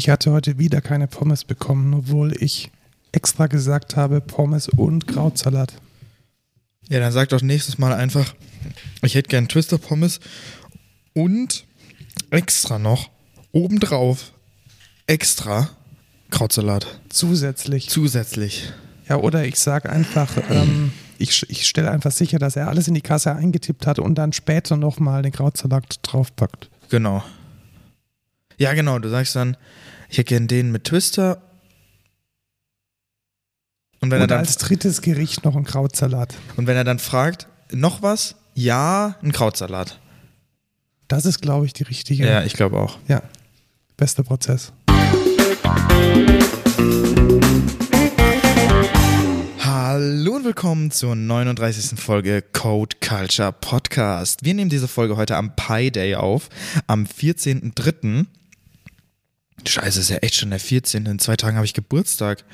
Ich hatte heute wieder keine Pommes bekommen, obwohl ich extra gesagt habe Pommes und Krautsalat. Ja, dann sag doch nächstes Mal einfach, ich hätte gern Twister Pommes und extra noch obendrauf extra Krautsalat. Zusätzlich. Zusätzlich. Ja, oder ich sage einfach, ähm, ich, ich stelle einfach sicher, dass er alles in die Kasse eingetippt hat und dann später nochmal den Krautsalat draufpackt. Genau. Ja, genau, du sagst dann, ich hätte gern den mit Twister. Und wenn, er Und dann, als drittes Gericht noch ein Krautsalat. und wenn er dann fragt, noch was? Ja, ein Krautsalat. Das ist, glaube ich, die richtige. Ja, ich glaube auch. ja. Bester Prozess. Hallo und willkommen zur 39. Folge Code Culture Podcast. Wir nehmen diese Folge heute am Pi Day auf, am 14.03. Scheiße, ist ja echt schon der 14. In zwei Tagen habe ich Geburtstag.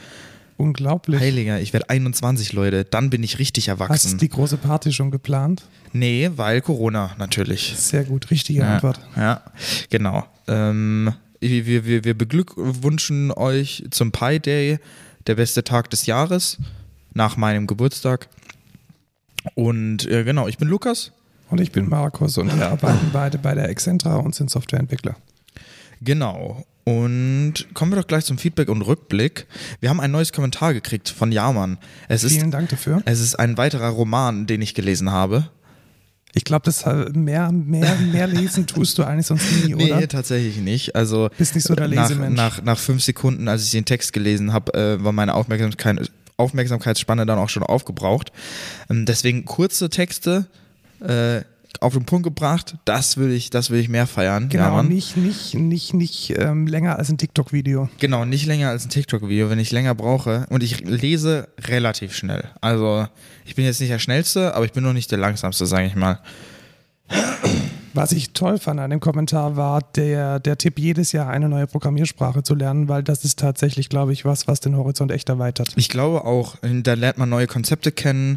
Unglaublich. Heiliger, ich werde 21, Leute. Dann bin ich richtig Hast erwachsen. du die große Party schon geplant? Nee, weil Corona natürlich. Sehr gut, richtige Ja, Antwort. ja genau. Ähm, wir, wir, wir beglückwünschen euch zum Pi Day, der beste Tag des Jahres, nach meinem Geburtstag. Und äh, genau, ich bin Lukas. Und ich bin Markus und wir arbeiten beide bei der Excentra und sind Softwareentwickler. Genau. Und kommen wir doch gleich zum Feedback und Rückblick. Wir haben ein neues Kommentar gekriegt von Jamann. Es ist, Vielen Dank dafür. es ist ein weiterer Roman, den ich gelesen habe. Ich glaube, das äh, mehr, mehr, mehr lesen tust du eigentlich sonst nie, oder? Nee, tatsächlich nicht. Also Bist nicht so der nach, Lesemensch. nach, nach fünf Sekunden, als ich den Text gelesen habe, äh, war meine Aufmerksamkeit, Aufmerksamkeitsspanne dann auch schon aufgebraucht. Ähm, deswegen kurze Texte äh, auf den Punkt gebracht. Das will ich, das will ich mehr feiern. Genau, ja, nicht, nicht, nicht, nicht ähm, länger als ein TikTok-Video. Genau, nicht länger als ein TikTok-Video, wenn ich länger brauche. Und ich lese relativ schnell. Also ich bin jetzt nicht der Schnellste, aber ich bin noch nicht der Langsamste, sage ich mal. Was ich toll fand an dem Kommentar war der, der Tipp, jedes Jahr eine neue Programmiersprache zu lernen, weil das ist tatsächlich, glaube ich, was, was den Horizont echt erweitert. Ich glaube auch, da lernt man neue Konzepte kennen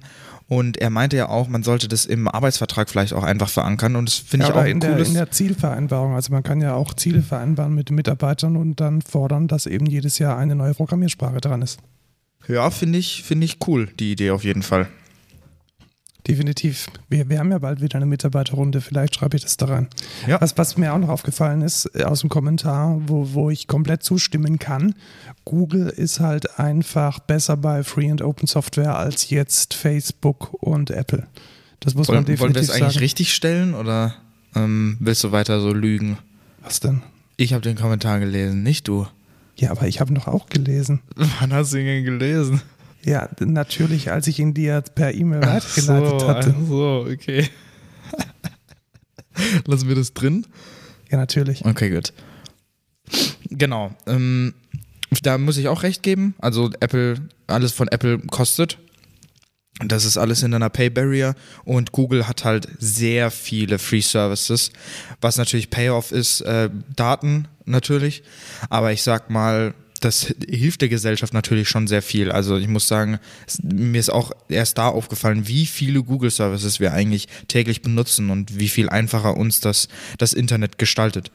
und er meinte ja auch, man sollte das im Arbeitsvertrag vielleicht auch einfach verankern und das finde Ja, ich auch ein in der, cooles. in der Zielvereinbarung. Also man kann ja auch Ziele vereinbaren mit den Mitarbeitern und dann fordern, dass eben jedes Jahr eine neue Programmiersprache dran ist. ja, finde ich, finde ich cool, die Idee auf jeden Fall. Definitiv. Wir, wir haben ja bald wieder eine Mitarbeiterrunde, vielleicht schreibe ich das da rein. Ja. Was, was mir auch noch aufgefallen ist, äh, aus dem Kommentar, wo, wo ich komplett zustimmen kann, Google ist halt einfach besser bei Free and Open Software als jetzt Facebook und Apple. Das muss man Wollen, definitiv wollen wir es eigentlich sagen. richtig stellen oder ähm, willst du weiter so lügen? Was denn? Ich habe den Kommentar gelesen, nicht du. Ja, aber ich habe noch auch gelesen. Wann hast du ihn denn gelesen? Ja, natürlich, als ich ihn dir per E-Mail weitergeleitet hatte. ach so, okay. Lassen wir das drin? Ja, natürlich. Okay, gut. Genau. Ähm, da muss ich auch recht geben. Also Apple, alles von Apple kostet. Das ist alles in einer Pay Barrier und Google hat halt sehr viele Free Services, was natürlich Payoff ist, äh, Daten natürlich, aber ich sag mal, das hilft der Gesellschaft natürlich schon sehr viel. Also ich muss sagen, es, mir ist auch erst da aufgefallen, wie viele Google Services wir eigentlich täglich benutzen und wie viel einfacher uns das, das Internet gestaltet.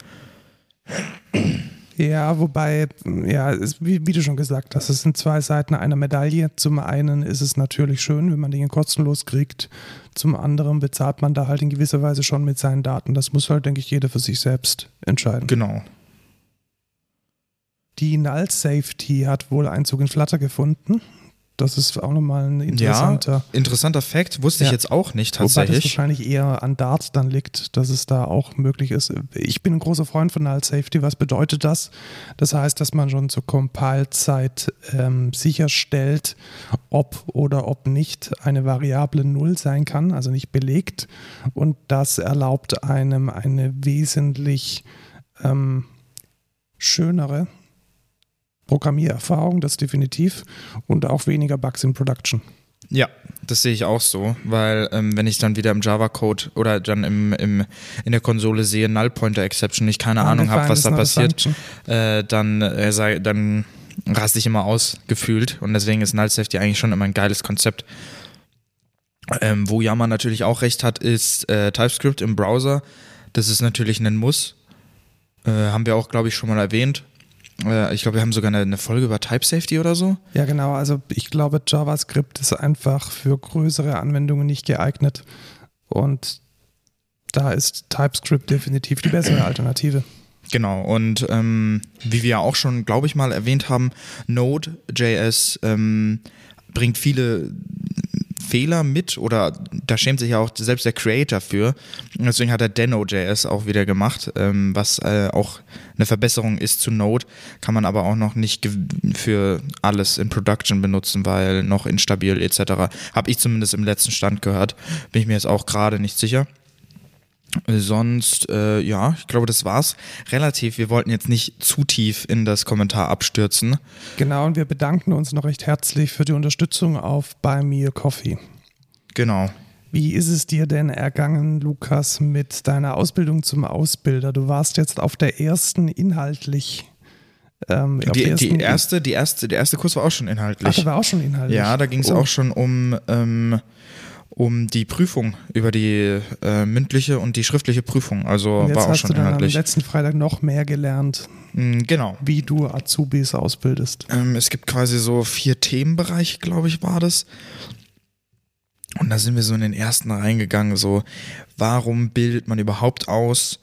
Ja, wobei, ja, es, wie, wie du schon gesagt hast, es sind zwei Seiten einer Medaille. Zum einen ist es natürlich schön, wenn man Dinge kostenlos kriegt. Zum anderen bezahlt man da halt in gewisser Weise schon mit seinen Daten. Das muss halt, denke ich, jeder für sich selbst entscheiden. Genau. Die Null Safety hat wohl Einzug in Flutter gefunden. Das ist auch nochmal ein interessanter. Ja, interessanter Fact, wusste Ja. ich jetzt auch nicht Wobei das tatsächlich. wahrscheinlich eher an Dart dann liegt, dass es da auch möglich ist. Ich bin ein großer Freund von Null Safety. Was bedeutet das? Das heißt, dass man schon zur Compile-Zeit ähm, sicherstellt, ob oder ob nicht eine Variable Null sein kann, also nicht belegt. Und das erlaubt einem eine wesentlich ähm, schönere Programmiererfahrung, das definitiv, und auch weniger Bugs in Production. Ja, das sehe ich auch so, weil ähm, wenn ich dann wieder im Java-Code oder dann im, im, in der Konsole sehe Null Pointer Exception, ich keine Ahnung habe, was da passiert, äh, dann, äh, sei, dann raste ich immer aus, gefühlt. Und deswegen ist Null Safety eigentlich schon immer ein geiles Konzept. Ähm, wo Yammer natürlich auch recht hat, ist äh, TypeScript im Browser. Das ist natürlich ein Muss. Äh, haben wir auch, glaube ich, schon mal erwähnt. Äh, ich glaube, wir haben sogar eine, eine, Folge über Type Safety oder so. Ja, genau. Also ich glaube, JavaScript ist einfach für größere Anwendungen nicht geeignet. Und da ist TypeScript definitiv die bessere Alternative. Genau, und ähm, wie wir auch schon, glaube ich, mal erwähnt haben, Node.js ähm, bringt viele Fehler mit oder da schämt sich ja auch selbst der Creator für. Deswegen hat er Deno.js auch wieder gemacht, ähm, was äh, auch eine Verbesserung ist zu Node, kann man aber auch noch nicht für alles in Production benutzen, weil noch instabil etc. Habe ich zumindest im letzten Stand gehört. Bin ich mir jetzt auch gerade nicht sicher. Sonst, äh, ja, ich glaube, das war's. Relativ, wir wollten jetzt nicht zu tief in das Kommentar abstürzen. Genau, und wir bedanken uns noch recht herzlich für die Unterstützung auf Buy Me a Coffee. Genau. Wie ist es dir denn ergangen, Lukas, mit deiner Ausbildung zum Ausbilder? Du warst jetzt auf der ersten inhaltlich. Ähm, die, die, erste, die erste, der erste Kurs war auch schon inhaltlich. Ach, der war auch schon inhaltlich. Ja, da ging es oh. auch schon um ähm, um die Prüfung über die äh, mündliche und die schriftliche Prüfung. Also war auch schon du dann inhaltlich. Am letzten Freitag noch mehr gelernt. Mm, genau. Wie du Azubis ausbildest. Ähm, es gibt quasi so vier Themenbereiche, glaube ich, war das. Und da sind wir so in den ersten reingegangen, so, warum bildet man überhaupt aus?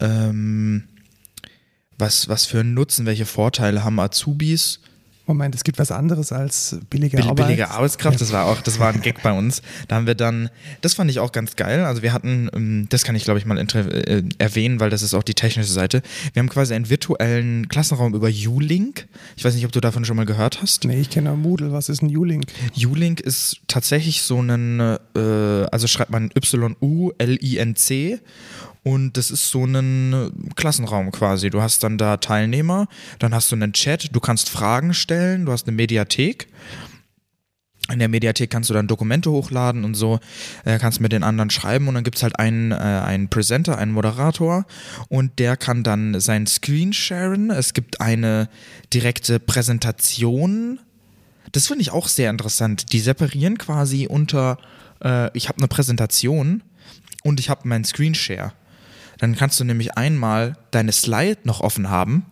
Ähm, was, was für einen Nutzen, welche Vorteile haben Azubis? Moment, es gibt was anderes als billige Bill, Arbeit. Billige Arbeitskraft, ja. das war auch, das war ein Gag bei uns. Da haben wir dann, das fand ich auch ganz geil. Also wir hatten, ähm, das kann ich glaube ich mal äh, erwähnen, weil das ist auch die technische Seite. Wir haben quasi einen virtuellen Klassenraum über U-Link. Ich weiß nicht, ob du davon schon mal gehört hast. Nee, ich kenne Moodle. Was ist ein U-Link? U-Link ist tatsächlich so ein, äh, also schreibt man Y-U-L-I-N-C und das ist so ein Klassenraum quasi. Du hast dann da Teilnehmer, dann hast du einen Chat, du kannst Fragen stellen, du hast eine Mediathek. In der Mediathek kannst du dann Dokumente hochladen und so, äh, kannst mit den anderen schreiben und dann gibt es halt einen, äh, einen Presenter, einen Moderator und der kann dann sein Screen sharen. Es gibt eine direkte Präsentation. Das finde ich auch sehr interessant. Die separieren quasi unter, äh, ich habe eine Präsentation und ich habe meinen Screenshare. Dann kannst du nämlich einmal deine Slide noch offen haben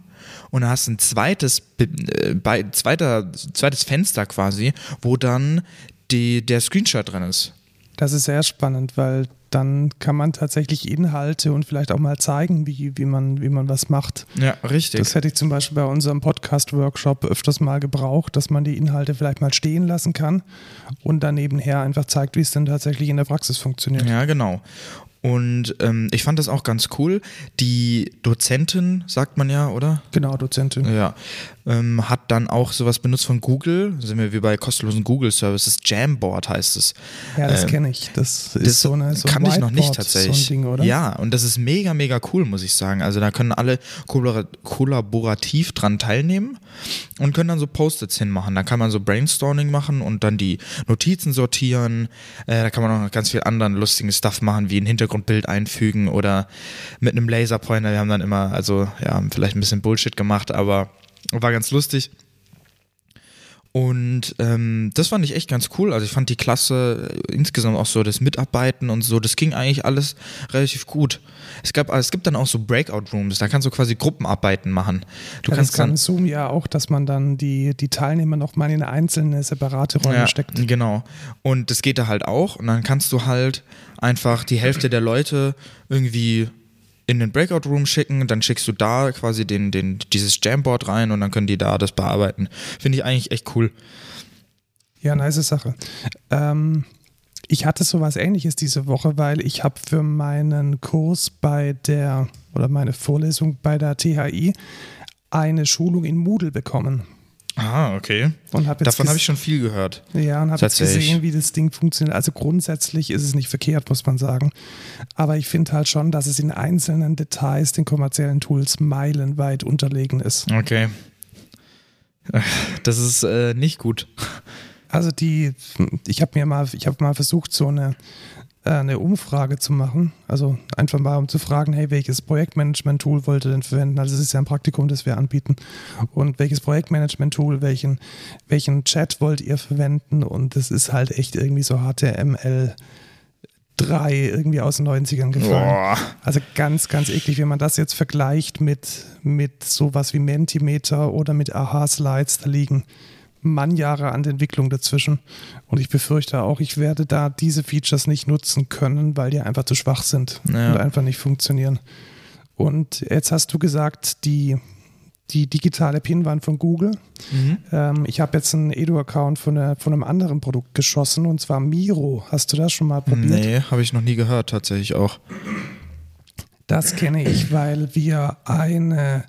und dann hast du ein zweites, äh, bei, zweiter, zweites Fenster quasi, wo dann die, der Screenshot drin ist. Das ist sehr spannend, weil dann kann man tatsächlich Inhalte und vielleicht auch mal zeigen, wie, wie, man, wie man was macht. Ja, richtig. Das hätte ich zum Beispiel bei unserem Podcast-Workshop öfters mal gebraucht, dass man die Inhalte vielleicht mal stehen lassen kann und dann nebenher einfach zeigt, wie es denn tatsächlich in der Praxis funktioniert. Ja, genau. Und ähm, ich fand das auch ganz cool. Die Dozentin, sagt man ja, oder? Genau, Dozentin. Ja. Ähm, hat dann auch sowas benutzt von Google. Sind wir wie bei kostenlosen Google Services. Jamboard heißt es. Ja, das ähm, kenne ich. Das ist das so eine so kann ich noch nicht tatsächlich. So Ding? Ja, und das ist mega, mega cool, muss ich sagen. Also da können alle kollaborativ dran teilnehmen und können dann so Post-its hinmachen. Da kann man so Brainstorming machen und dann die Notizen sortieren. Äh, da kann man auch noch ganz viel anderen lustigen Stuff machen, wie ein Hintergrundbild einfügen oder mit einem Laserpointer. Wir haben dann immer, also ja, vielleicht ein bisschen Bullshit gemacht, aber war ganz lustig. Und ähm, das fand ich echt ganz cool. Also ich fand die Klasse äh, insgesamt auch so das Mitarbeiten und so, das ging eigentlich alles relativ gut. Es gab, es gibt dann auch so Breakout Rooms, da kannst du quasi Gruppenarbeiten machen. Du ja, kannst das kann Zoom ja auch, dass man dann die, die Teilnehmer nochmal in einzelne separate Räume ja, steckt. Genau. Und das geht da halt auch. Und dann kannst du halt einfach die Hälfte der Leute irgendwie in den Breakout Room schicken, dann schickst du da quasi den, den, dieses Jamboard rein und dann können die da das bearbeiten. Finde ich eigentlich echt cool. Ja, nice Sache. Ähm, ich hatte sowas ähnliches diese Woche, weil ich habe für meinen Kurs bei der oder meine Vorlesung bei der THI eine Schulung in Moodle bekommen. Ah, okay. Hab Davon habe ich schon viel gehört. Ja, und habe jetzt gesehen, wie das Ding funktioniert. Also grundsätzlich ist es nicht verkehrt, muss man sagen. Aber ich finde halt schon, dass es in einzelnen Details den kommerziellen Tools meilenweit unterlegen ist. Okay. Das ist äh, nicht gut. Also die, ich habe mir mal, ich habe mal versucht, so eine eine Umfrage zu machen. Also einfach mal, um zu fragen, hey, welches Projektmanagement-Tool wollt ihr denn verwenden? Also es ist ja ein Praktikum, das wir anbieten. Und welches Projektmanagement-Tool, welchen, welchen Chat wollt ihr verwenden? Und das ist halt echt irgendwie so HTML. 3 irgendwie aus den 90ern gefallen. Boah. Also ganz, ganz eklig. Wenn man das jetzt vergleicht mit, mit sowas wie Mentimeter oder mit Aha-Slides, da liegen Mannjahre an der Entwicklung dazwischen. Und ich befürchte auch, ich werde da diese Features nicht nutzen können, weil die einfach zu schwach sind Ja. und einfach nicht funktionieren. Und jetzt hast du gesagt, die, die digitale Pinwand von Google. Mhm. Ähm, ich habe jetzt einen Edu-Account von, von einem anderen Produkt geschossen und zwar Miro. Hast du das schon mal probiert? Nee, habe ich noch nie gehört, tatsächlich auch. Das kenne ich, weil wir eine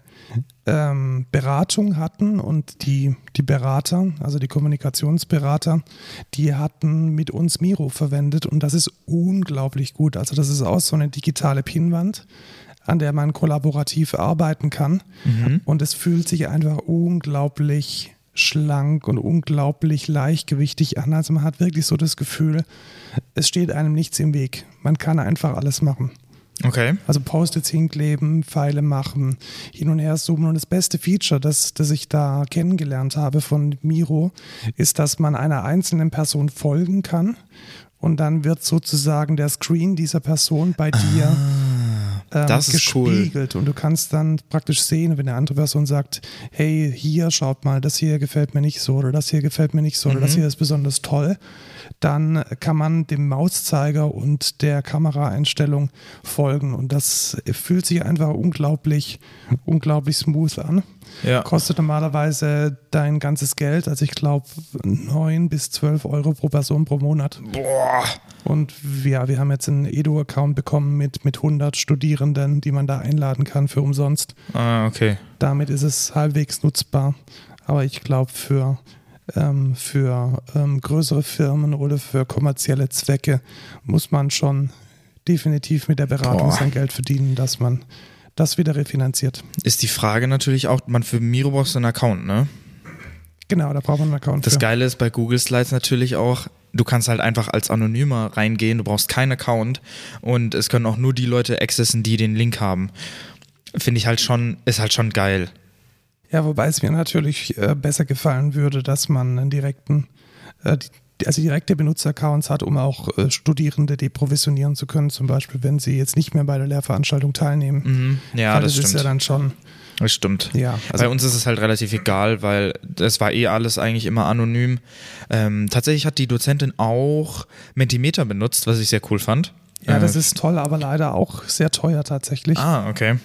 ähm, Beratung hatten und die, die Berater, also die Kommunikationsberater, die hatten mit uns Miro verwendet und das ist unglaublich gut. Also das ist auch so eine digitale Pinwand, an der man kollaborativ arbeiten kann und es fühlt sich einfach unglaublich schlank und unglaublich leichtgewichtig an. Also man hat wirklich so das Gefühl, es steht einem nichts im Weg. Man kann einfach alles machen. Okay. Also Post-its hinkleben, Pfeile machen, hin und her zoomen. Und das beste Feature, das, das ich da kennengelernt habe von Miro, ist, dass man einer einzelnen Person folgen kann. Und dann wird sozusagen der Screen dieser Person bei dir ähm, das ist cool. gespiegelt. Und du kannst dann praktisch sehen, wenn eine andere Person sagt, hey, hier schaut mal, das hier gefällt mir nicht so oder das hier gefällt mir nicht so oder das Mhm. hier ist besonders toll, dann kann man dem Mauszeiger und der Kameraeinstellung folgen. Und das fühlt sich einfach unglaublich, unglaublich smooth an. Ja. Kostet normalerweise dein ganzes Geld, also ich glaube 9 bis 12 Euro pro Person pro Monat. Boah. Und ja, wir haben jetzt einen Edu-Account bekommen mit, mit 100 Studierenden, die man da einladen kann für umsonst. Ah, okay. Damit ist es halbwegs nutzbar. Aber ich glaube, für, ähm, für ähm, größere Firmen oder für kommerzielle Zwecke muss man schon definitiv mit der Beratung Boah. sein Geld verdienen, dass man das wieder refinanziert. Ist die Frage natürlich auch, man für Miro brauchst du einen Account, ne? Genau, da braucht man einen Account Das für. Geile ist bei Google Slides natürlich auch, du kannst halt einfach als Anonymer reingehen, du brauchst keinen Account und es können auch nur die Leute accessen, die den Link haben. Finde ich halt schon, ist halt schon geil. Ja, wobei es mir natürlich äh, besser gefallen würde, dass man einen direkten, äh, also direkte Benutzeraccounts hat, um auch äh, Studierende deprovisionieren zu können, zum Beispiel, wenn sie jetzt nicht mehr bei der Lehrveranstaltung teilnehmen. Mhm. Ja, Weil das, das ist stimmt. ja dann schon, das stimmt. ja, also Bei uns ist es halt relativ egal, weil das war eh alles eigentlich immer anonym. Ähm, tatsächlich hat die Dozentin auch Mentimeter benutzt, was ich sehr cool fand. ja, das Äh, ist toll, aber leider auch sehr teuer tatsächlich. Ah, okay.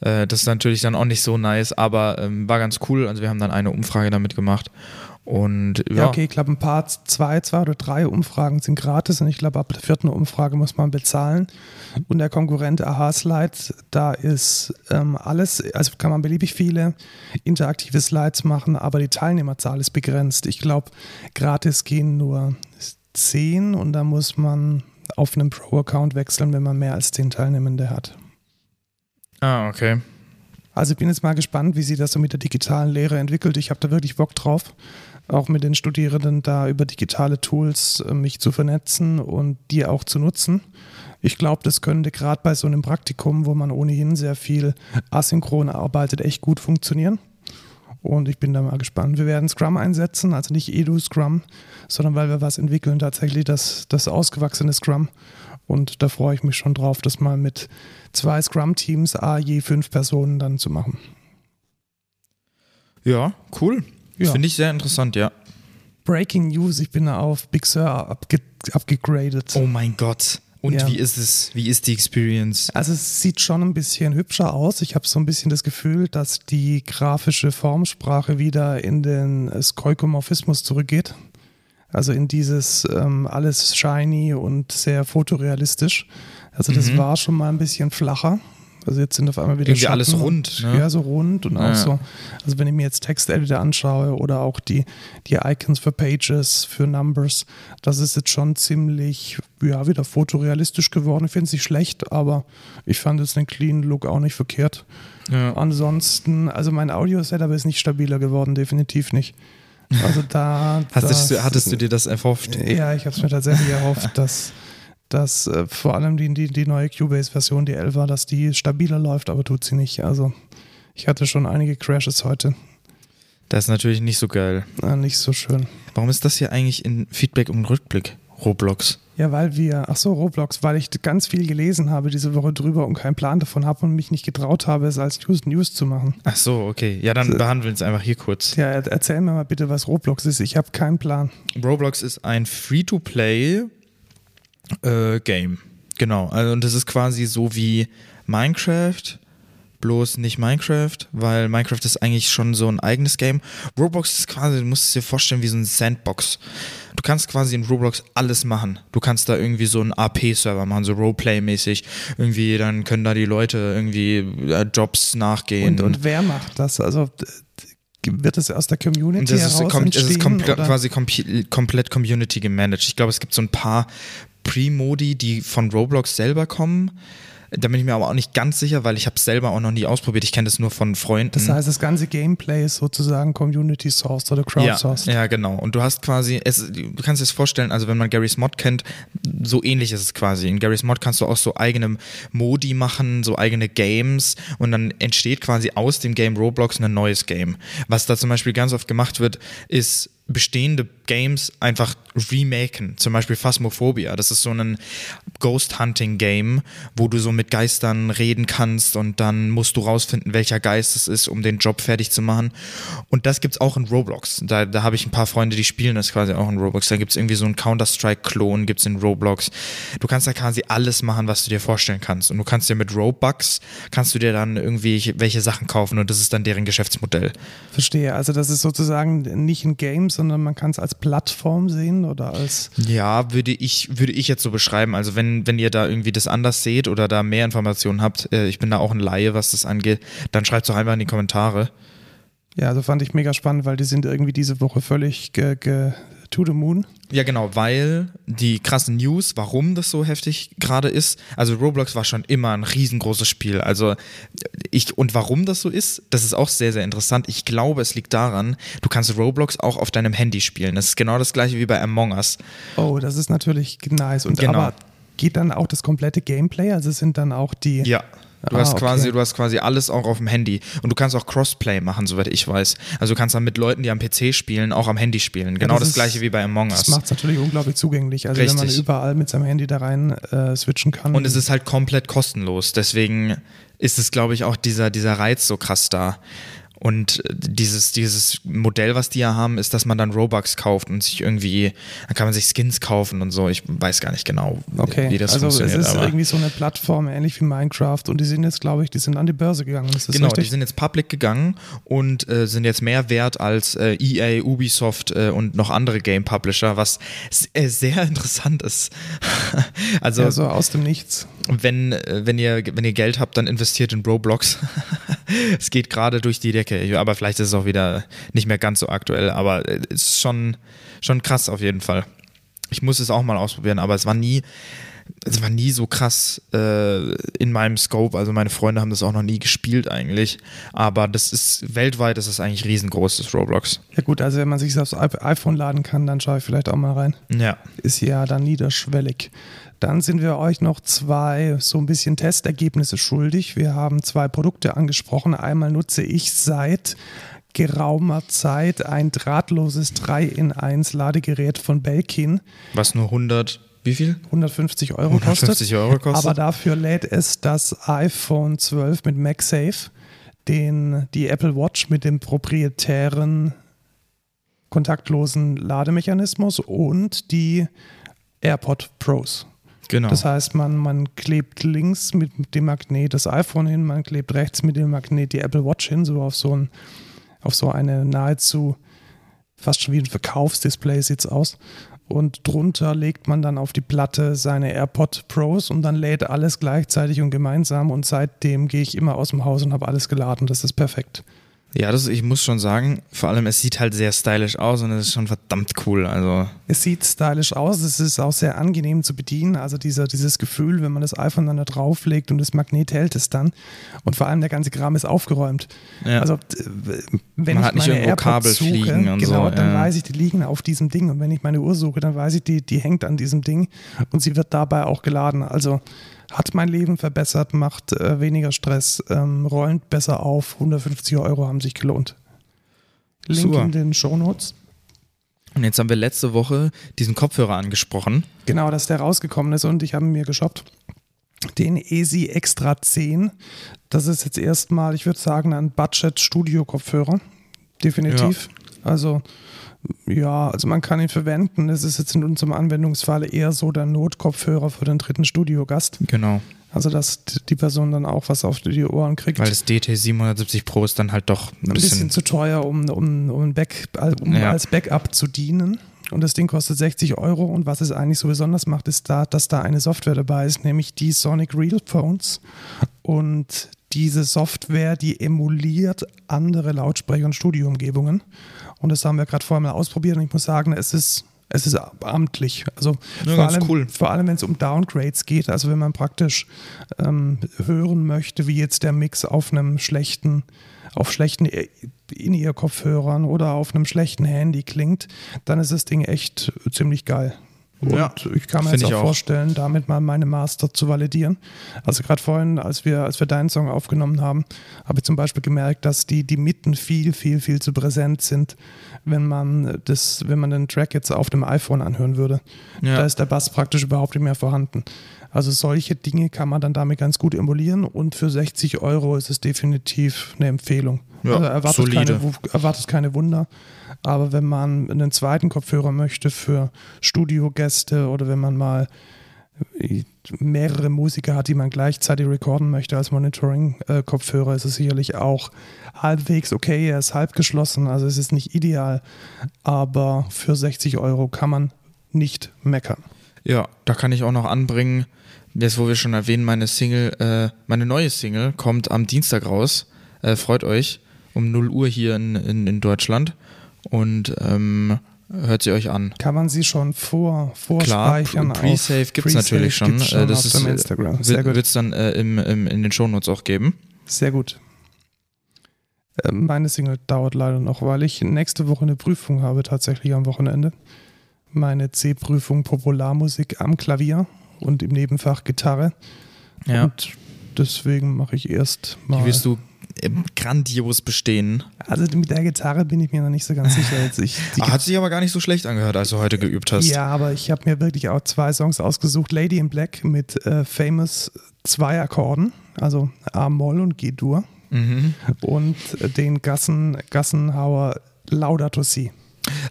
Äh, das ist natürlich dann auch nicht so nice, aber ähm, war ganz cool. Also wir haben dann eine Umfrage damit gemacht. Und ja, Ja, okay, ich glaube, ein paar, zwei, zwei oder drei Umfragen sind gratis und ich glaube, ab der vierten Umfrage muss man bezahlen. Und der Konkurrent Aha Slide, da ist ähm, alles, also kann man beliebig viele interaktive Slides machen, aber die Teilnehmerzahl ist begrenzt. Ich glaube, gratis gehen nur zehn und da muss man auf einen Pro-Account wechseln, wenn man mehr als zehn Teilnehmende hat. Ah, okay. Also ich bin jetzt mal gespannt, wie sich das so mit der digitalen Lehre entwickelt. Ich habe da wirklich Bock drauf, auch mit den Studierenden da über digitale Tools äh, mich zu vernetzen und die auch zu nutzen. Ich glaube, das könnte gerade bei so einem Praktikum, wo man ohnehin sehr viel asynchron arbeitet, echt gut funktionieren. Und ich bin da mal gespannt. Wir werden Scrum einsetzen, also nicht Edu Scrum, sondern weil wir was entwickeln, tatsächlich das, das ausgewachsene Scrum. Und da freue ich mich schon drauf, das mal mit zwei Scrum-Teams, a je fünf Personen dann zu machen. Ja, cool. Ja. Finde ich sehr interessant, ja. Breaking News, ich bin auf Big Sur abge abgegradet. Oh mein Gott. Und Ja. wie ist es? Wie ist die Experience? Also es sieht schon ein bisschen hübscher aus. Ich habe so ein bisschen das Gefühl, dass die grafische Formsprache wieder in den Skoikomorphismus zurückgeht. Also in dieses ähm, alles shiny und sehr fotorealistisch. Also das Mhm. war schon mal ein bisschen flacher. Also jetzt sind auf einmal wieder Irgendwie alles rund, Und, ne? Ja, so rund und auch Ja. so. Also wenn ich mir jetzt Texteditor anschaue oder auch die, die Icons für Pages, für Numbers, das ist jetzt schon ziemlich, ja, wieder fotorealistisch geworden. Ich finde es nicht schlecht, aber ich fand jetzt den Clean Look auch nicht verkehrt. Ja. Ansonsten, also mein Audio-Setup ist nicht stabiler geworden, definitiv nicht. Also da. Du, das- hattest du dir das erhofft? ja, ich habe es mir tatsächlich erhofft, dass, dass äh, vor allem die, die, die neue Cubase-Version, die 11 war, dass die stabiler läuft, aber tut sie nicht. Also ich hatte schon einige Crashes heute. Das ist natürlich nicht so geil. Äh, nicht so schön. Warum ist das hier eigentlich in Feedback und Rückblick? Roblox. Ja, weil wir, ach so, Roblox, weil ich ganz viel gelesen habe diese Woche drüber und keinen Plan davon habe und mich nicht getraut habe, es als News, News zu machen. Ach so, okay. Ja, dann behandeln wir es einfach hier kurz. Ja, erzähl mir mal bitte, was Roblox ist. Ich habe keinen Plan. Roblox ist ein Free-to-Play äh, Game. Genau. Also, und das ist quasi so wie Minecraft, bloß nicht Minecraft, weil Minecraft ist eigentlich schon so ein eigenes Game. Roblox ist quasi, du musst es dir vorstellen, wie so ein Sandbox. Du kannst quasi in Roblox alles machen. Du kannst da irgendwie so einen AP-Server machen, so Roleplay-mäßig. Irgendwie, dann können da die Leute irgendwie äh, Jobs nachgehen. Und, und, wer macht das? Also wird es aus der Community das ist, heraus kom es ist kom oder? quasi kom komplett Community gemanagt. Ich glaube, es gibt so ein paar Pre-Modi, die von Roblox selber kommen. Da bin ich mir aber auch nicht ganz sicher, weil ich habe es selber auch noch nie ausprobiert. Ich kenne das nur von Freunden. Das heißt, das ganze Gameplay ist sozusagen Community sourced oder crowdsourced. Ja, ja, genau. Und du hast quasi, es, du kannst dir das vorstellen, also wenn man Gary's Mod kennt, so ähnlich ist es quasi. In Gary's Mod kannst du auch so eigene Modi machen, so eigene Games und dann entsteht quasi aus dem Game Roblox ein neues Game. Was da zum Beispiel ganz oft gemacht wird, ist bestehende Games einfach remaken. Zum Beispiel Phasmophobia. Das ist so ein Ghost Hunting Game, wo du so mit Geistern reden kannst und dann musst du rausfinden, welcher Geist es ist, um den Job fertig zu machen. Und das gibt's auch in Roblox. Da, da habe ich ein paar Freunde, die spielen das quasi auch in Roblox. Da gibt's irgendwie so einen Counter-Strike-Klon, gibt's in Roblox. Du kannst da quasi alles machen, was du dir vorstellen kannst. Und du kannst dir mit Robux, kannst du dir dann irgendwie welche Sachen kaufen und das ist dann deren Geschäftsmodell. Verstehe. Also das ist sozusagen nicht ein Game, sondern man kann es als Plattform sehen oder als. Ja, würde ich, würde ich jetzt so beschreiben. Also wenn, wenn ihr da irgendwie das anders seht oder da mehr Informationen habt, äh, ich bin da auch ein Laie, was das angeht, dann schreibt es doch einfach in die Kommentare. Ja, also fand ich mega spannend, weil die sind irgendwie diese Woche völlig ge, ge to the moon. Ja, genau, weil die krassen News, warum das so heftig gerade ist, also Roblox war schon immer ein riesengroßes Spiel. Also ich, und warum das so ist, das ist auch sehr, sehr interessant. Ich glaube, es liegt daran, du kannst Roblox auch auf deinem Handy spielen. Das ist genau das gleiche wie bei Among Us. Oh, das ist natürlich nice. Und Genau. aber geht dann auch das komplette Gameplay? Also es sind dann auch die. Ja. Du Ah, hast okay. quasi, du hast quasi alles auch auf dem Handy. Und du kannst auch Crossplay machen, soweit ich weiß. Also du kannst dann mit Leuten, die am PC spielen, auch am Handy spielen. Genau das das, ist- gleiche wie bei Among Das Us. macht es natürlich unglaublich zugänglich. Also wenn man Richtig. überall mit seinem Handy da rein äh, switchen kann. Und es ist halt komplett kostenlos. Deswegen ist es, glaube ich, auch dieser, dieser Reiz so krass da. Und dieses, dieses Modell, was die ja haben, ist, dass man dann Robux kauft und sich irgendwie, dann kann man sich Skins kaufen und so. Ich weiß gar nicht genau, Okay, wie das also es funktioniert. ist aber irgendwie so eine Plattform, ähnlich wie Minecraft und die sind jetzt, glaube ich, die sind an die Börse gegangen. Ist genau, die richtig? sind jetzt public gegangen und äh, sind jetzt mehr wert als äh, EA, Ubisoft äh, und noch andere Game Publisher, was äh, sehr interessant ist. also ja, so aus dem Nichts. Wenn, äh, wenn, ihr, wenn ihr Geld habt, dann investiert in Roblox. es geht gerade durch die Decke. Aber vielleicht ist es auch wieder nicht mehr ganz so aktuell. Aber äh, es ist schon, schon krass auf jeden Fall. Ich muss es auch mal ausprobieren, aber es war nie, es war nie so krass äh, in meinem Scope. Also meine Freunde haben das auch noch nie gespielt eigentlich. Aber das ist weltweit ist es eigentlich riesengroß, das Roblox. Ja gut, also wenn man sich aufs iP- iPhone laden kann, dann schaue ich vielleicht auch mal rein. Ja. Ist ja dann niederschwellig. Dann sind wir euch noch zwei so ein bisschen Testergebnisse schuldig. Wir haben zwei Produkte angesprochen. Einmal nutze ich seit geraumer Zeit ein drahtloses 3 in 1 Ladegerät von Belkin. Was nur 100, wie viel? 150 Euro 150 kostet. Euro kostet. Aber dafür lädt es das iPhone 12 mit MagSafe, den, die Apple Watch mit dem proprietären kontaktlosen Lademechanismus und die AirPod Pros. Genau. Das heißt, man, man klebt links mit dem Magnet das iPhone hin, man klebt rechts mit dem Magnet die Apple Watch hin, so auf so, ein, auf so eine nahezu fast schon wie ein Verkaufsdisplay sieht's aus. Und drunter legt man dann auf die Platte seine AirPod Pros und dann lädt alles gleichzeitig und gemeinsam. Und seitdem gehe ich immer aus dem Haus und habe alles geladen. Das ist perfekt. Ja, das, ich muss schon sagen, vor allem es sieht halt sehr stylisch aus und es ist schon verdammt cool. Also Es sieht stylisch aus, es ist auch sehr angenehm zu bedienen. Also dieser, dieses Gefühl, wenn man das iPhone dann da drauflegt und das Magnet hält es dann. Und vor allem der ganze Kram ist aufgeräumt. Ja. Also wenn Man ich hat nicht meine AirPods Kabel suche, fliegen und genau, so, dann ja. weiß ich, die liegen auf diesem Ding. Und wenn ich meine Uhr suche, dann weiß ich, die, die hängt an diesem Ding und sie wird dabei auch geladen. Also hat mein Leben verbessert, macht äh, weniger Stress, ähm, räumt besser auf. 150 Euro haben sich gelohnt. Link Super. in den Shownotes. Und jetzt haben wir letzte Woche diesen Kopfhörer angesprochen. Genau, dass der rausgekommen ist und ich habe mir geshoppt. Den ESI Extra 10. Das ist jetzt erstmal, ich würde sagen, ein Budget-Studio-Kopfhörer. Definitiv. Also, ja, also man kann ihn verwenden. Es ist jetzt in unserem Anwendungsfall eher so der Notkopfhörer für den dritten Studiogast. Genau. Also, dass die Person dann auch was auf die Ohren kriegt. Weil das DT 770 Pro ist dann halt doch ein, ein bisschen, bisschen, zu teuer, um, um, um, Back, um Ja. als Backup zu dienen. Und das Ding kostet 60 Euro. Und was es eigentlich so besonders macht, ist da, dass da eine Software dabei ist, nämlich die Sonic Real Phones. Und diese Software, die emuliert andere Lautsprecher und Studioumgebungen. Und das haben wir gerade vorher mal ausprobiert. Und ich muss sagen, es ist, es ist amtlich. Also Ja, vor allem, cool. vor allem wenn es um Downgrades geht, also wenn man praktisch ähm, hören möchte, wie jetzt der Mix auf einem schlechten, auf schlechten In-Ear-Kopfhörern oder auf einem schlechten Handy klingt, dann ist das Ding echt ziemlich geil. Und Ja, ich kann mir jetzt auch auch. vorstellen, damit mal meine Master zu validieren. Also gerade vorhin, als wir, als wir deinen Song aufgenommen haben, habe ich zum Beispiel gemerkt, dass die, die Mitten viel, viel, viel zu präsent sind, wenn man das, wenn man den Track jetzt auf dem iPhone anhören würde. Ja. Da ist der Bass praktisch überhaupt nicht mehr vorhanden. Also solche Dinge kann man dann damit ganz gut emulieren und für 60 Euro ist es definitiv eine Empfehlung. Ja, also erwartet solide. keine, erwartet keine Wunder. Aber wenn man einen zweiten Kopfhörer möchte für Studiogäste oder wenn man mal mehrere Musiker hat, die man gleichzeitig recorden möchte als Monitoring-Kopfhörer, ist es sicherlich auch halbwegs okay. Er ist halb geschlossen, also es ist nicht ideal, aber für 60 Euro kann man nicht meckern. Ja, da kann ich auch noch anbringen, jetzt wo wir schon erwähnen, meine Single, äh, meine neue Single kommt am Dienstag raus. Äh, freut euch um 0 Uhr hier in, in, in Deutschland und ähm, hört sie euch an. Kann man sie schon vor, Klar, vorspeichern? Pre- Pre-Save gibt es natürlich schon. gibt's Äh, das auf ist, dem äh, Instagram. Sehr Wird es dann äh, im, im, in den Shownotes auch geben. Sehr gut. Äh, Meine Single dauert leider noch, weil ich nächste Woche eine Prüfung habe, tatsächlich am Wochenende. Meine C-Prüfung Popularmusik am Klavier und im Nebenfach Gitarre. Ja. Und deswegen mache ich erst mal. Die wirst du ähm, grandios bestehen. also mit der Gitarre bin ich mir noch nicht so ganz sicher. Jetzt ich, die Ah, hat sich aber gar nicht so schlecht angehört, als du heute geübt hast. Ja, aber ich habe mir wirklich auch zwei Songs ausgesucht. Lady in Black mit äh, famous zwei Akkorden, also A-Moll und G-Dur. Mhm. Und den Gassen, Gassenhauer Laudato Si.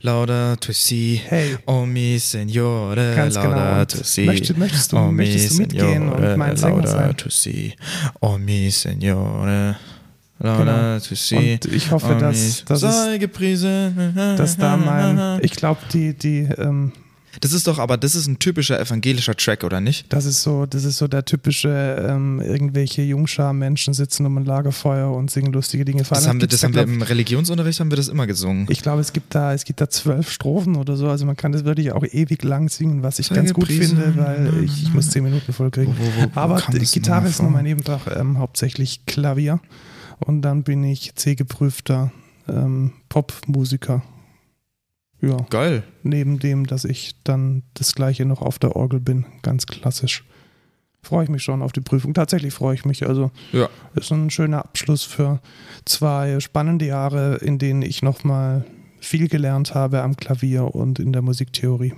Laudato si, Hey. oh mi signore, Ganz genau. laudato Und si. möchtest- möchtest du- oh mi möchtest du mitgehen und mein Sänger sein? Laudato si, oh mi signore, laudato si. Genau. Und ich hoffe, oh dass- dass es-. Dass da mein, ich glaube, die, die, ähm, Das ist doch, aber das ist ein typischer evangelischer Track, oder nicht? das ist so, das ist so der typische, ähm, irgendwelche Jungschar-Menschen sitzen um ein Lagerfeuer und singen lustige Dinge. Vor Das haben wir, das da, haben wir im Religionsunterricht haben wir das immer gesungen. Ich glaube, es gibt da, es gibt da zwölf Strophen oder so. Also man kann das wirklich auch ewig lang singen, was ich Sei ganz gut gepriesen. finde, weil ich, ich muss zehn Minuten voll kriegen. Wo- wo- wo Aber Gitarre ist vor? mein Nebenfach, ähm, hauptsächlich Klavier. Und dann bin ich C-geprüfter ähm, Popmusiker. Ja, Geil. neben dem, dass ich dann das gleiche noch auf der Orgel bin, ganz klassisch. Freue ich mich schon auf die Prüfung. Tatsächlich freue ich mich. Also Ja. ist ein schöner Abschluss für zwei spannende Jahre, in denen ich nochmal viel gelernt habe am Klavier und in der Musiktheorie.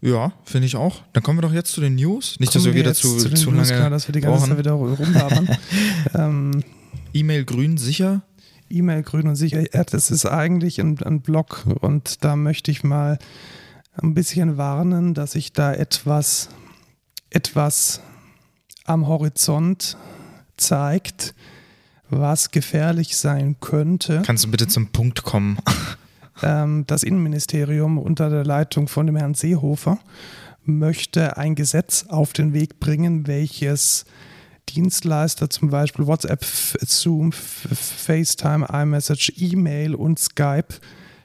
Ja, finde ich auch. Dann kommen wir doch jetzt zu den News. Nicht, dass Kommen wir wieder zu, den zu News, lange klar, dass wir die ganze brauchen. Zeit wieder rumlabern. ähm, E-Mail grün sicher. E-Mail grün und sicher. Ja, das ist eigentlich ein, ein Blog und da möchte ich mal ein bisschen warnen, dass sich da etwas, etwas am Horizont zeigt, was gefährlich sein könnte. Kannst du bitte zum Punkt kommen? Ähm, das Innenministerium unter der Leitung von dem Herrn Seehofer möchte ein Gesetz auf den Weg bringen, welches Dienstleister, zum Beispiel WhatsApp, Zoom, FaceTime, iMessage, E-Mail und Skype,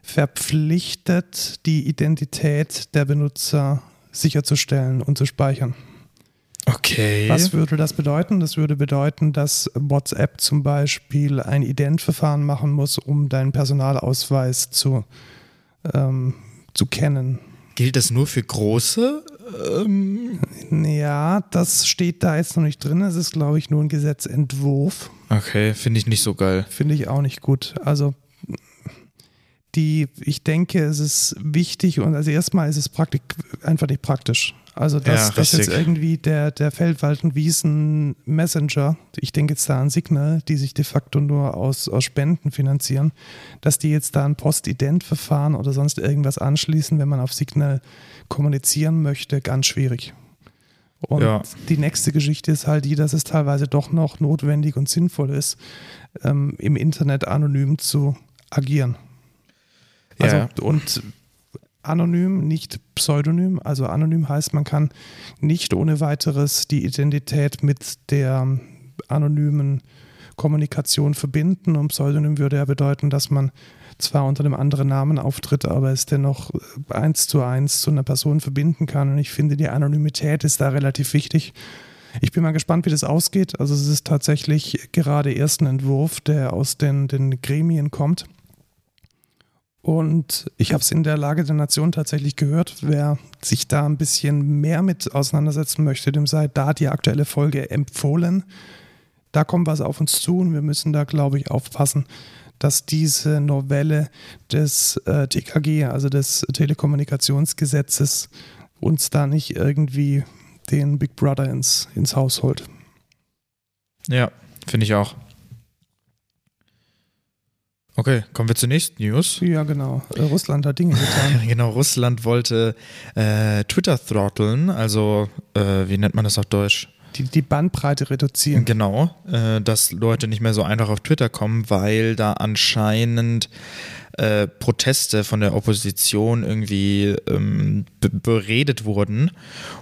verpflichtet, die Identität der Benutzer sicherzustellen und zu speichern. Okay. Was würde das bedeuten? Das würde bedeuten, dass WhatsApp zum Beispiel ein Identverfahren machen muss, um deinen Personalausweis zu, ähm, zu kennen. Gilt das nur für große? Ähm, Ja, das steht da jetzt noch nicht drin. Es ist, glaube ich, nur ein Gesetzentwurf. okay, finde ich nicht so geil. Finde ich auch nicht gut. Also die, ich denke, es ist wichtig und also erstmal ist es praktik, einfach nicht praktisch. Also dass, Ja, dass jetzt irgendwie der, der Feldwalden-Wiesen Messenger, ich denke jetzt da an Signal, die sich de facto nur aus, aus Spenden finanzieren, dass die jetzt da ein Postident-Verfahren oder sonst irgendwas anschließen, wenn man auf Signal kommunizieren möchte, ganz schwierig. Und Ja. die nächste Geschichte ist halt die, dass es teilweise doch noch notwendig und sinnvoll ist, ähm, im Internet anonym zu agieren. Also, Ja. und anonym, nicht pseudonym. Also anonym heißt, man kann nicht ohne weiteres die Identität mit der anonymen Kommunikation verbinden. Und Pseudonym würde ja bedeuten, dass man zwar unter einem anderen Namen auftritt, aber es dennoch eins zu eins zu einer Person verbinden kann. Und ich finde, die Anonymität ist da relativ wichtig. Ich bin mal gespannt, wie das ausgeht. Also es ist tatsächlich gerade erst ein Entwurf, der aus den, den Gremien kommt. Und ich habe es in der Lage der Nation tatsächlich gehört. Wer sich da ein bisschen mehr mit auseinandersetzen möchte, dem sei da die aktuelle Folge empfohlen. Da kommt was auf uns zu und wir müssen da, glaube ich, aufpassen, dass diese Novelle des äh, TKG, also des Telekommunikationsgesetzes, uns da nicht irgendwie den Big Brother ins, ins Haus holt. Ja, finde ich auch. Okay, kommen wir zur nächsten News. Ja, genau. Äh, Russland hat Dinge getan. Genau, Russland wollte äh, Twitter throtteln, also äh, wie nennt man das auf Deutsch? Die, die Bandbreite reduzieren. Genau, äh, dass Leute nicht mehr so einfach auf Twitter kommen, weil da anscheinend äh, Proteste von der Opposition irgendwie ähm, be beredet wurden.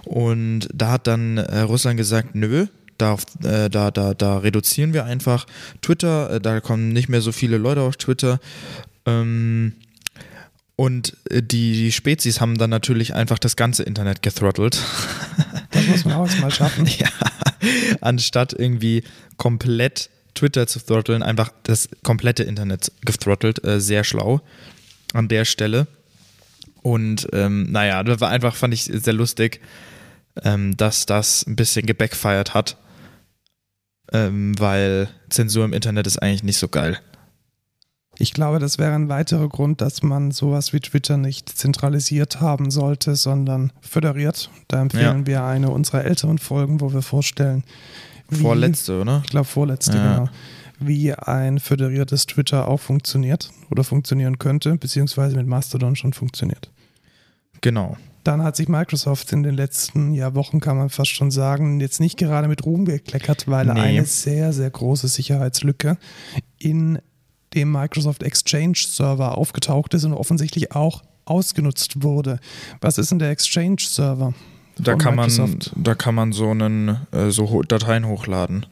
Und da hat dann äh, Russland gesagt, nö. Da, äh, da, da, da reduzieren wir einfach Twitter, äh, da kommen nicht mehr so viele Leute auf Twitter. Ähm, und äh, die, die Spezies haben dann natürlich einfach das ganze Internet gethrottelt. Das muss man auch erstmal schaffen. Ja, anstatt irgendwie komplett Twitter zu throtteln, einfach das komplette Internet gethrottelt. Äh, sehr schlau an der Stelle. Und ähm, naja, das war einfach, fand ich sehr lustig, ähm, dass das ein bisschen gebackfired hat. Ähm, weil Zensur im Internet ist eigentlich nicht so geil. Ich glaube, das wäre ein weiterer Grund, dass man sowas wie Twitter nicht zentralisiert haben sollte, sondern föderiert. Da empfehlen Ja. wir eine unserer älteren Folgen, wo wir vorstellen, wie, Vorletzte, oder? ich glaube vorletzte, Ja. genau, wie ein föderiertes Twitter auch funktioniert oder funktionieren könnte, beziehungsweise mit Mastodon schon funktioniert. Genau. Dann hat sich Microsoft in den letzten ja, Wochen, kann man fast schon sagen, jetzt nicht gerade mit Ruhm gekleckert, weil Nee. eine sehr, sehr große Sicherheitslücke in dem Microsoft Exchange Server aufgetaucht ist und offensichtlich auch ausgenutzt wurde. Was ist denn der Exchange Server? Da kann, man, da kann man so einen äh, so Dateien hochladen.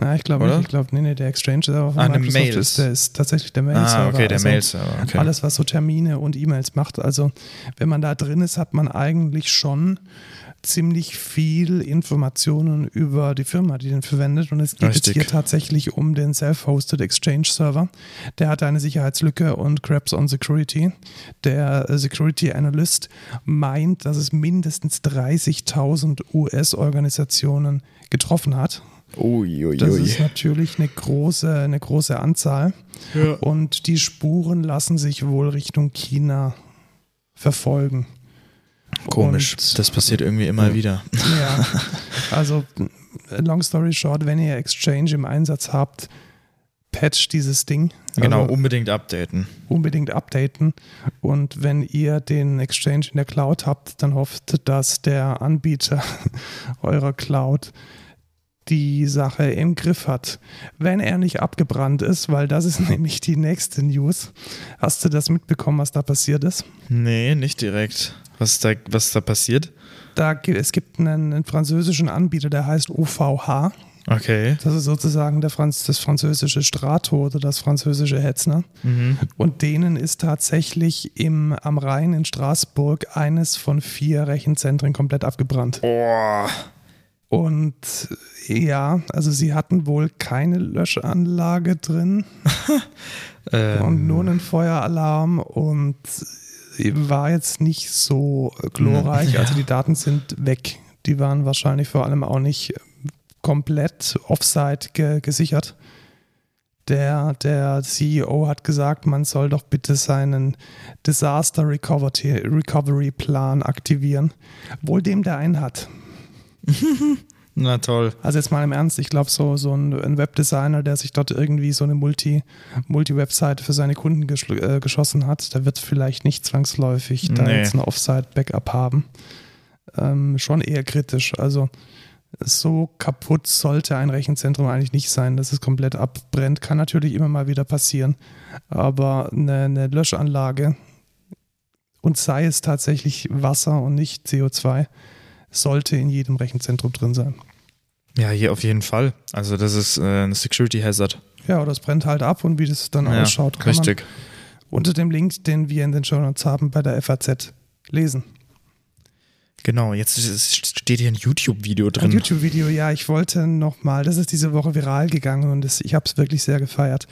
Ja, ich glaube nicht. Ich glaube, nee, nee, der Exchange Server von Ah, Microsoft Mails. ist, der ist tatsächlich der Mail-Server. Ah, okay, der Also Mail-Server. Okay. Alles, was so Termine und E-Mails macht. Also, wenn man da drin ist, hat man eigentlich schon ziemlich viel Informationen über die Firma, die den verwendet. Und es geht Richtig. jetzt hier tatsächlich um den Self-Hosted Exchange Server. Der hat eine Sicherheitslücke und Craps on Security. Der äh, Security Analyst meint, dass es mindestens 30.000 US-Organisationen getroffen hat. Uiuiui. Das ist natürlich eine große, eine große Anzahl. Ja. Und die Spuren lassen sich wohl Richtung China verfolgen. Komisch. Und- das passiert irgendwie immer wieder. Ja, also long story short, wenn ihr Exchange im Einsatz habt, patch dieses Ding. Genau, Also unbedingt updaten. unbedingt updaten. Und wenn ihr den Exchange in der Cloud habt, dann hofft, dass der Anbieter eurer Cloud die Sache im Griff hat. Wenn er nicht abgebrannt ist, weil das ist nämlich die nächste News. Hast du das mitbekommen, was da passiert ist? Nee, nicht direkt. Was ist da, was da passiert? Da, es gibt einen, einen französischen Anbieter, der heißt OVH. Okay. Das ist sozusagen der Franz, das französische Strato oder das französische Hetzner. Mhm. Und denen ist tatsächlich im, am Rhein in Straßburg eines von vier Rechenzentren komplett abgebrannt. Boah. Und ja, also sie hatten wohl keine Löschanlage drin Ähm, und nur einen Feueralarm und war jetzt nicht so glorreich. Ja. Also die Daten sind weg. Die waren wahrscheinlich vor allem auch nicht komplett offsite ge gesichert. Der, der CEO hat gesagt, man soll doch bitte seinen Disaster Recovery, Recovery Plan aktivieren. Wohl dem, der einen hat. Na toll. Also jetzt mal im Ernst, ich glaube, so, so ein, ein, Webdesigner, der sich dort irgendwie so eine Multi, Multi-Webseite für seine Kunden gesch äh, geschossen hat, der wird vielleicht nicht zwangsläufig nee. da jetzt ein Offsite-Backup haben. Ähm, schon eher kritisch. Also so kaputt sollte ein Rechenzentrum eigentlich nicht sein, dass es komplett abbrennt. Kann natürlich immer mal wieder passieren. Aber eine, eine Löschanlage und sei es tatsächlich Wasser und nicht CO2, sollte in jedem Rechenzentrum drin sein. Ja, hier auf jeden Fall. Also das ist äh, ein Security Hazard. Ja, oder es brennt halt ab und wie das dann ja, ausschaut, kann richtig. man unter dem Link, den wir in den Show Notes haben, bei der FAZ lesen. Genau, jetzt steht hier ein YouTube-Video drin. Ein YouTube-Video, ja, ich wollte nochmal, das ist diese Woche viral gegangen und das, ich habe es wirklich sehr gefeiert.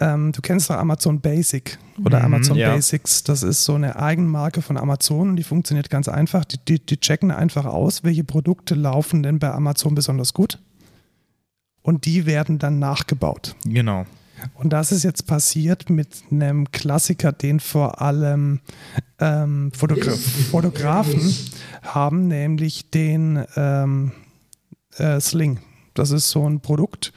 Ähm, du kennst doch Amazon Basic oder mhm, Amazon ja. Basics. Das ist so eine Eigenmarke von Amazon und die funktioniert ganz einfach. Die, die, die checken einfach aus, welche Produkte laufen denn bei Amazon besonders gut. Und die werden dann nachgebaut. Genau. Und das ist jetzt passiert mit einem Klassiker, den vor allem ähm, Fotogra Fotografen haben, nämlich den ähm, äh, Sling. Das ist so ein Produkt,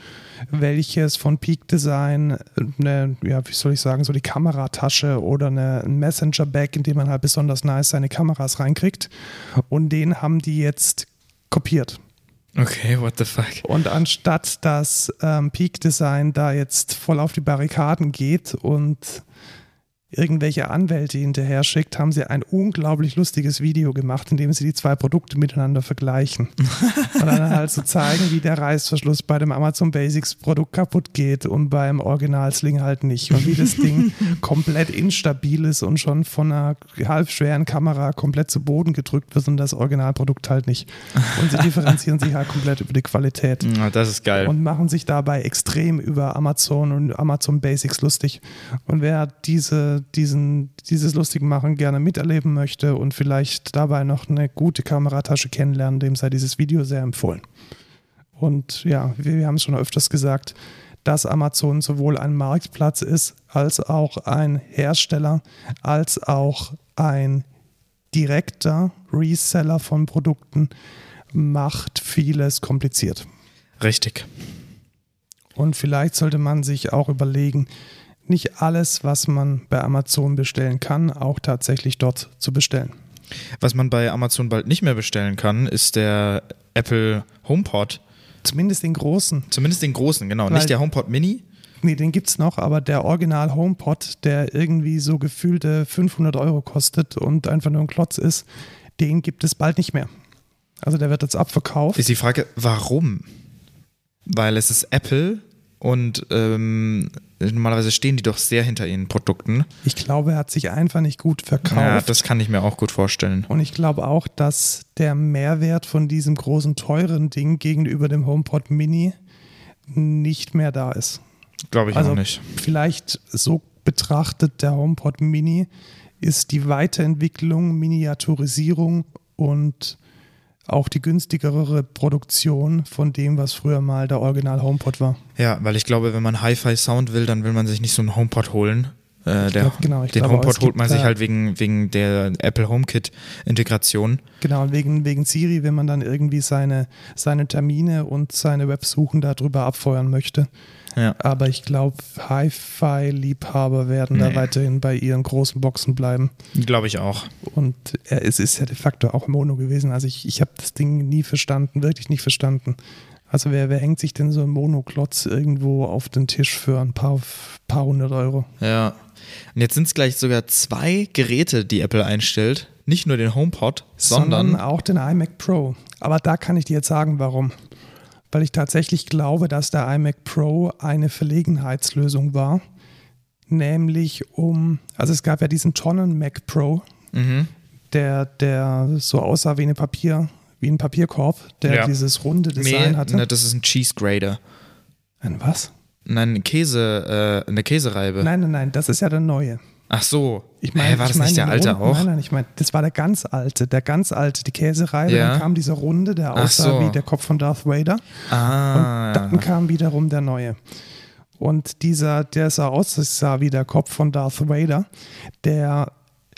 welches von Peak Design eine, ja, wie soll ich sagen, so die Kameratasche oder eine, ein Messenger-Bag, in dem man halt besonders nice seine Kameras reinkriegt. Und den haben die jetzt kopiert. Okay, what the fuck? Und anstatt dass ähm, Peak Design da jetzt voll auf die Barrikaden geht und irgendwelche Anwälte hinterher schickt, haben sie ein unglaublich lustiges Video gemacht, in dem sie die zwei Produkte miteinander vergleichen. und dann halt so zeigen, wie der Reißverschluss bei dem Amazon Basics Produkt kaputt geht und beim Original Sling halt nicht. Und wie das Ding komplett instabil ist und schon von einer halbschweren Kamera komplett zu Boden gedrückt wird und das Originalprodukt halt nicht. Und sie differenzieren sich halt komplett über die Qualität. Das ist geil. Und machen sich dabei extrem über Amazon und Amazon Basics lustig. Und wer diese diesen, dieses lustige Machen gerne miterleben möchte und vielleicht dabei noch eine gute Kameratasche kennenlernen, dem sei dieses Video sehr empfohlen. Und ja, wir, wir haben es schon öfters gesagt, dass Amazon sowohl ein Marktplatz ist, als auch ein Hersteller, als auch ein direkter Reseller von Produkten, macht vieles kompliziert. Richtig. Und vielleicht sollte man sich auch überlegen, nicht alles, was man bei Amazon bestellen kann, auch tatsächlich dort zu bestellen. Was man bei Amazon bald nicht mehr bestellen kann, ist der Apple HomePod. Zumindest den großen. Zumindest den großen, genau. Weil, nicht der HomePod Mini. Nee, den gibt es noch, aber der Original HomePod, der irgendwie so gefühlte 500 Euro kostet und einfach nur ein Klotz ist, den gibt es bald nicht mehr. Also der wird jetzt abverkauft. Ist die Frage, warum? Weil es ist Apple und ähm, normalerweise stehen die doch sehr hinter ihren Produkten. Ich glaube, er hat sich einfach nicht gut verkauft. Ja, das kann ich mir auch gut vorstellen. Und ich glaube auch, dass der Mehrwert von diesem großen, teuren Ding gegenüber dem HomePod Mini nicht mehr da ist. Glaube ich also auch nicht. Vielleicht so betrachtet, der HomePod Mini ist die Weiterentwicklung, Miniaturisierung und auch die günstigere Produktion von dem, was früher mal der Original HomePod war. Ja, weil ich glaube, wenn man Hi-Fi-Sound will, dann will man sich nicht so einen HomePod holen. Äh, der, glaub, genau, den HomePod holt man sich halt wegen, wegen der Apple HomeKit-Integration. Genau, und wegen, wegen Siri, wenn man dann irgendwie seine, seine Termine und seine Websuchen darüber abfeuern möchte. Ja. Aber ich glaube, Hi-Fi-Liebhaber werden nee. da weiterhin bei ihren großen Boxen bleiben. Glaube ich auch. Und es ist ja de facto auch Mono gewesen. Also ich, ich habe das Ding nie verstanden, wirklich nicht verstanden. Also wer, wer hängt sich denn so ein Monoklotz irgendwo auf den Tisch für ein paar, paar hundert Euro? Ja. Und jetzt sind es gleich sogar zwei Geräte, die Apple einstellt. Nicht nur den HomePod, sondern, sondern auch den iMac Pro. Aber da kann ich dir jetzt sagen, warum weil ich tatsächlich glaube, dass der iMac Pro eine Verlegenheitslösung war. Nämlich um, also es gab ja diesen Tonnen Mac Pro, mhm. der, der so aussah wie eine Papier, wie ein Papierkorb, der ja. dieses runde Design nee, hatte. Ne, das ist ein Cheese Grader. Ein was? Nein, Käse, äh, eine Käsereibe. Nein, nein, nein, das ist ja der neue. Ach so. Ich meine, hey, war das ich mein, nicht der alte Runden, auch? Nein, nein, ich meine, das war der ganz alte, der ganz alte, die Käsereibe. Ja. Dann kam dieser Runde, der aussah so. wie der Kopf von Darth Vader. Ah. Und dann kam wiederum der neue. Und dieser, der sah aus, das sah wie der Kopf von Darth Vader, der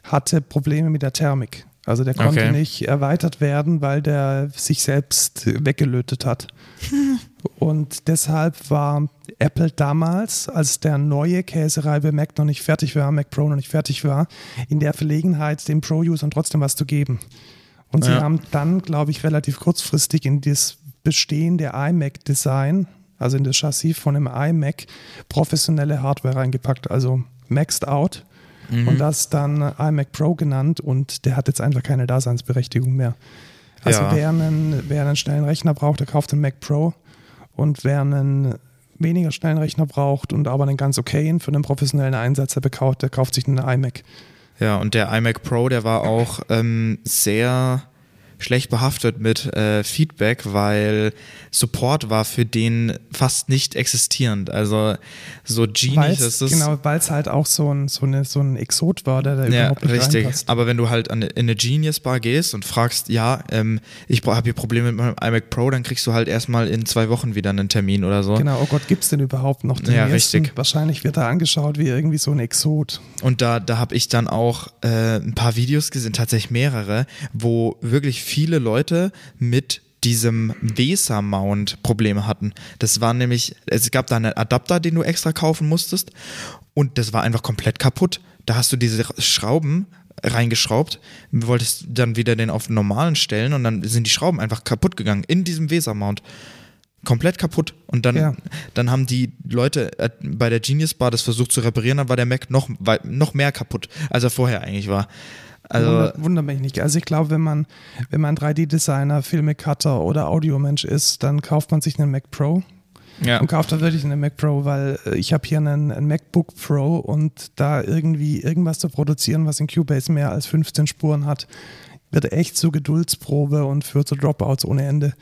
hatte Probleme mit der Thermik. Also der konnte Okay. nicht erweitert werden, weil der sich selbst weggelötet hat. Und deshalb war Apple damals, als der neue Käsereibe Mac noch nicht fertig war, Mac Pro noch nicht fertig war, in der Verlegenheit, den Pro-Usern trotzdem was zu geben. Und sie Ja. haben dann, glaube ich, relativ kurzfristig in das bestehende iMac-Design, also in das Chassis von einem iMac, professionelle Hardware reingepackt, also maxed out und das dann iMac Pro genannt und der hat jetzt einfach keine Daseinsberechtigung mehr. Also Ja. wer, einen, wer einen schnellen Rechner braucht, der kauft einen Mac Pro und wer einen weniger schnellen Rechner braucht und aber einen ganz okayen für einen professionellen Einsatz, der, bekauft, der kauft sich einen iMac. Ja, und der iMac Pro, der war auch ähm, sehr schlecht behaftet mit äh, Feedback, weil Support war für den fast nicht existierend. Also so Genie Weil's, ist es. genau, weil es halt auch so ein, so, eine, so ein Exot war, der da Ja, überhaupt nicht richtig. reinpasst. Aber wenn du halt an, in eine Genius Bar gehst und fragst, ja, ähm, ich habe hier Probleme mit meinem iMac Pro, dann kriegst du halt erstmal in zwei Wochen wieder einen Termin oder so. Genau, oh Gott, gibt es denn überhaupt noch den Ja, ersten? richtig. Wahrscheinlich wird er angeschaut wie irgendwie so ein Exot. Und da, da habe ich dann auch äh, ein paar Videos gesehen, tatsächlich mehrere, wo wirklich viele Leute mit diesem VESA-Mount Probleme hatten. Das war nämlich, es gab da einen Adapter, den du extra kaufen musstest und das war einfach komplett kaputt. Da hast du diese Schrauben reingeschraubt, wolltest dann wieder den auf den normalen stellen und dann sind die Schrauben einfach kaputt gegangen in diesem VESA-Mount. Komplett kaputt. Und dann, Ja. dann haben die Leute äh, bei der Genius Bar das versucht zu reparieren, dann war der Mac noch, noch mehr kaputt, als er vorher eigentlich war. Also, Wunder, wundert mich nicht. Also ich glaube, wenn man, wenn man 3D-Designer, Filmecutter oder Audiomensch ist, dann kauft man sich einen Mac Pro ja. und kauft da wirklich einen Mac Pro, weil äh, ich habe hier einen, einen MacBook Pro und da irgendwie irgendwas zu produzieren, was in Cubase mehr als 15 Spuren hat, wird echt zur Geduldsprobe und führt zu Dropouts ohne Ende.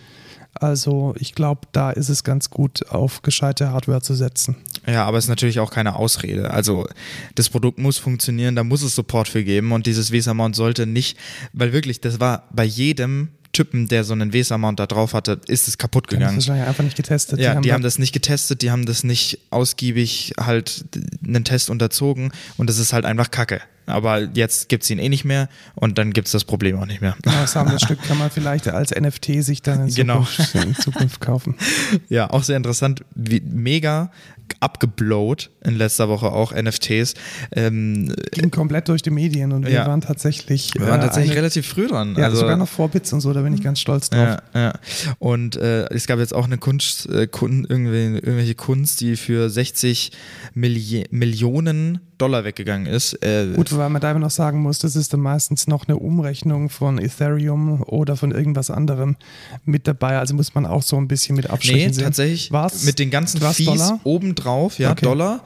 Also ich glaube, da ist es ganz gut, auf gescheite Hardware zu setzen. Ja, aber es ist natürlich auch keine Ausrede. Also das Produkt muss funktionieren, da muss es Support für geben und dieses VESA-Mount sollte nicht, weil wirklich, das war bei jedem Typen, der so einen VESA-Mount da drauf hatte, ist es kaputt Das ist gegangen. wahrscheinlich einfach nicht getestet. Ja, die haben, da- das nicht getestet, die haben das nicht ausgiebig halt einen Test unterzogen und das ist halt einfach Kacke. Aber jetzt gibt es ihn eh nicht mehr und dann gibt es das Problem auch nicht mehr. Genau, das Sammlerstück kann man vielleicht als NFT sich dann in Genau. Zukunft, in Zukunft kaufen. Ja, auch sehr interessant, wie mega abgeblowt in letzter Woche auch NFTs. Ähm, Ging komplett durch die Medien und wir Ja. waren tatsächlich, wir waren äh, tatsächlich eine, relativ früh dran. ja, also, sogar noch vor Bits und so, da bin ich ganz stolz drauf. Ja, ja. Und äh, es gab jetzt auch eine Kunst, äh, Kun, irgendwelche Kunst, die für 60 Milli Millionen Dollar weggegangen ist. Äh, Gut, wobei man da immer noch sagen muss, das ist dann meistens noch eine Umrechnung von Ethereum oder von irgendwas anderem mit dabei. Also muss man auch so ein bisschen mit Abstrichen Nee, sehen. tatsächlich Was? mit den ganzen Was, Fees Dollar? obendrauf, ja, Okay. Dollar.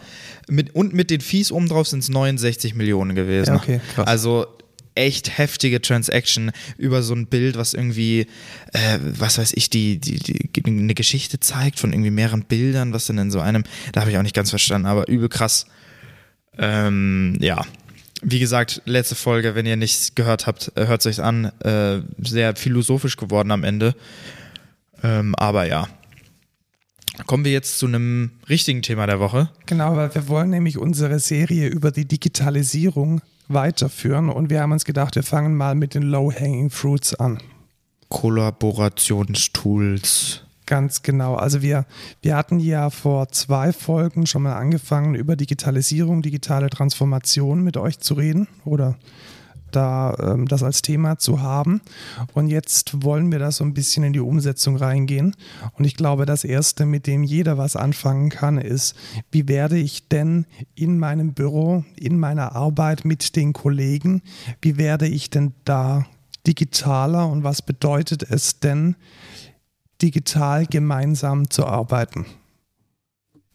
Mit, und mit den Fees obendrauf sind es 69 Millionen gewesen. Ja, okay, krass. Also echt heftige Transaction über so ein Bild, was irgendwie, äh, was weiß ich, die, die, die eine Geschichte zeigt von irgendwie mehreren Bildern, was denn in so einem, da habe ich auch nicht ganz verstanden, aber übel krass. Ähm, ja. Wie gesagt, letzte Folge, wenn ihr nichts gehört habt, hört es euch an. Äh, sehr philosophisch geworden am Ende. Ähm, aber ja. Kommen wir jetzt zu einem richtigen Thema der Woche. Genau, weil wir wollen nämlich unsere Serie über die Digitalisierung weiterführen und wir haben uns gedacht, wir fangen mal mit den Low-Hanging Fruits an. Kollaborationstools. Ganz genau. Also wir, wir hatten ja vor zwei Folgen schon mal angefangen, über Digitalisierung, digitale Transformation mit euch zu reden oder da ähm, das als Thema zu haben. Und jetzt wollen wir da so ein bisschen in die Umsetzung reingehen. Und ich glaube, das Erste, mit dem jeder was anfangen kann, ist, wie werde ich denn in meinem Büro, in meiner Arbeit mit den Kollegen, wie werde ich denn da digitaler und was bedeutet es denn, digital gemeinsam zu arbeiten.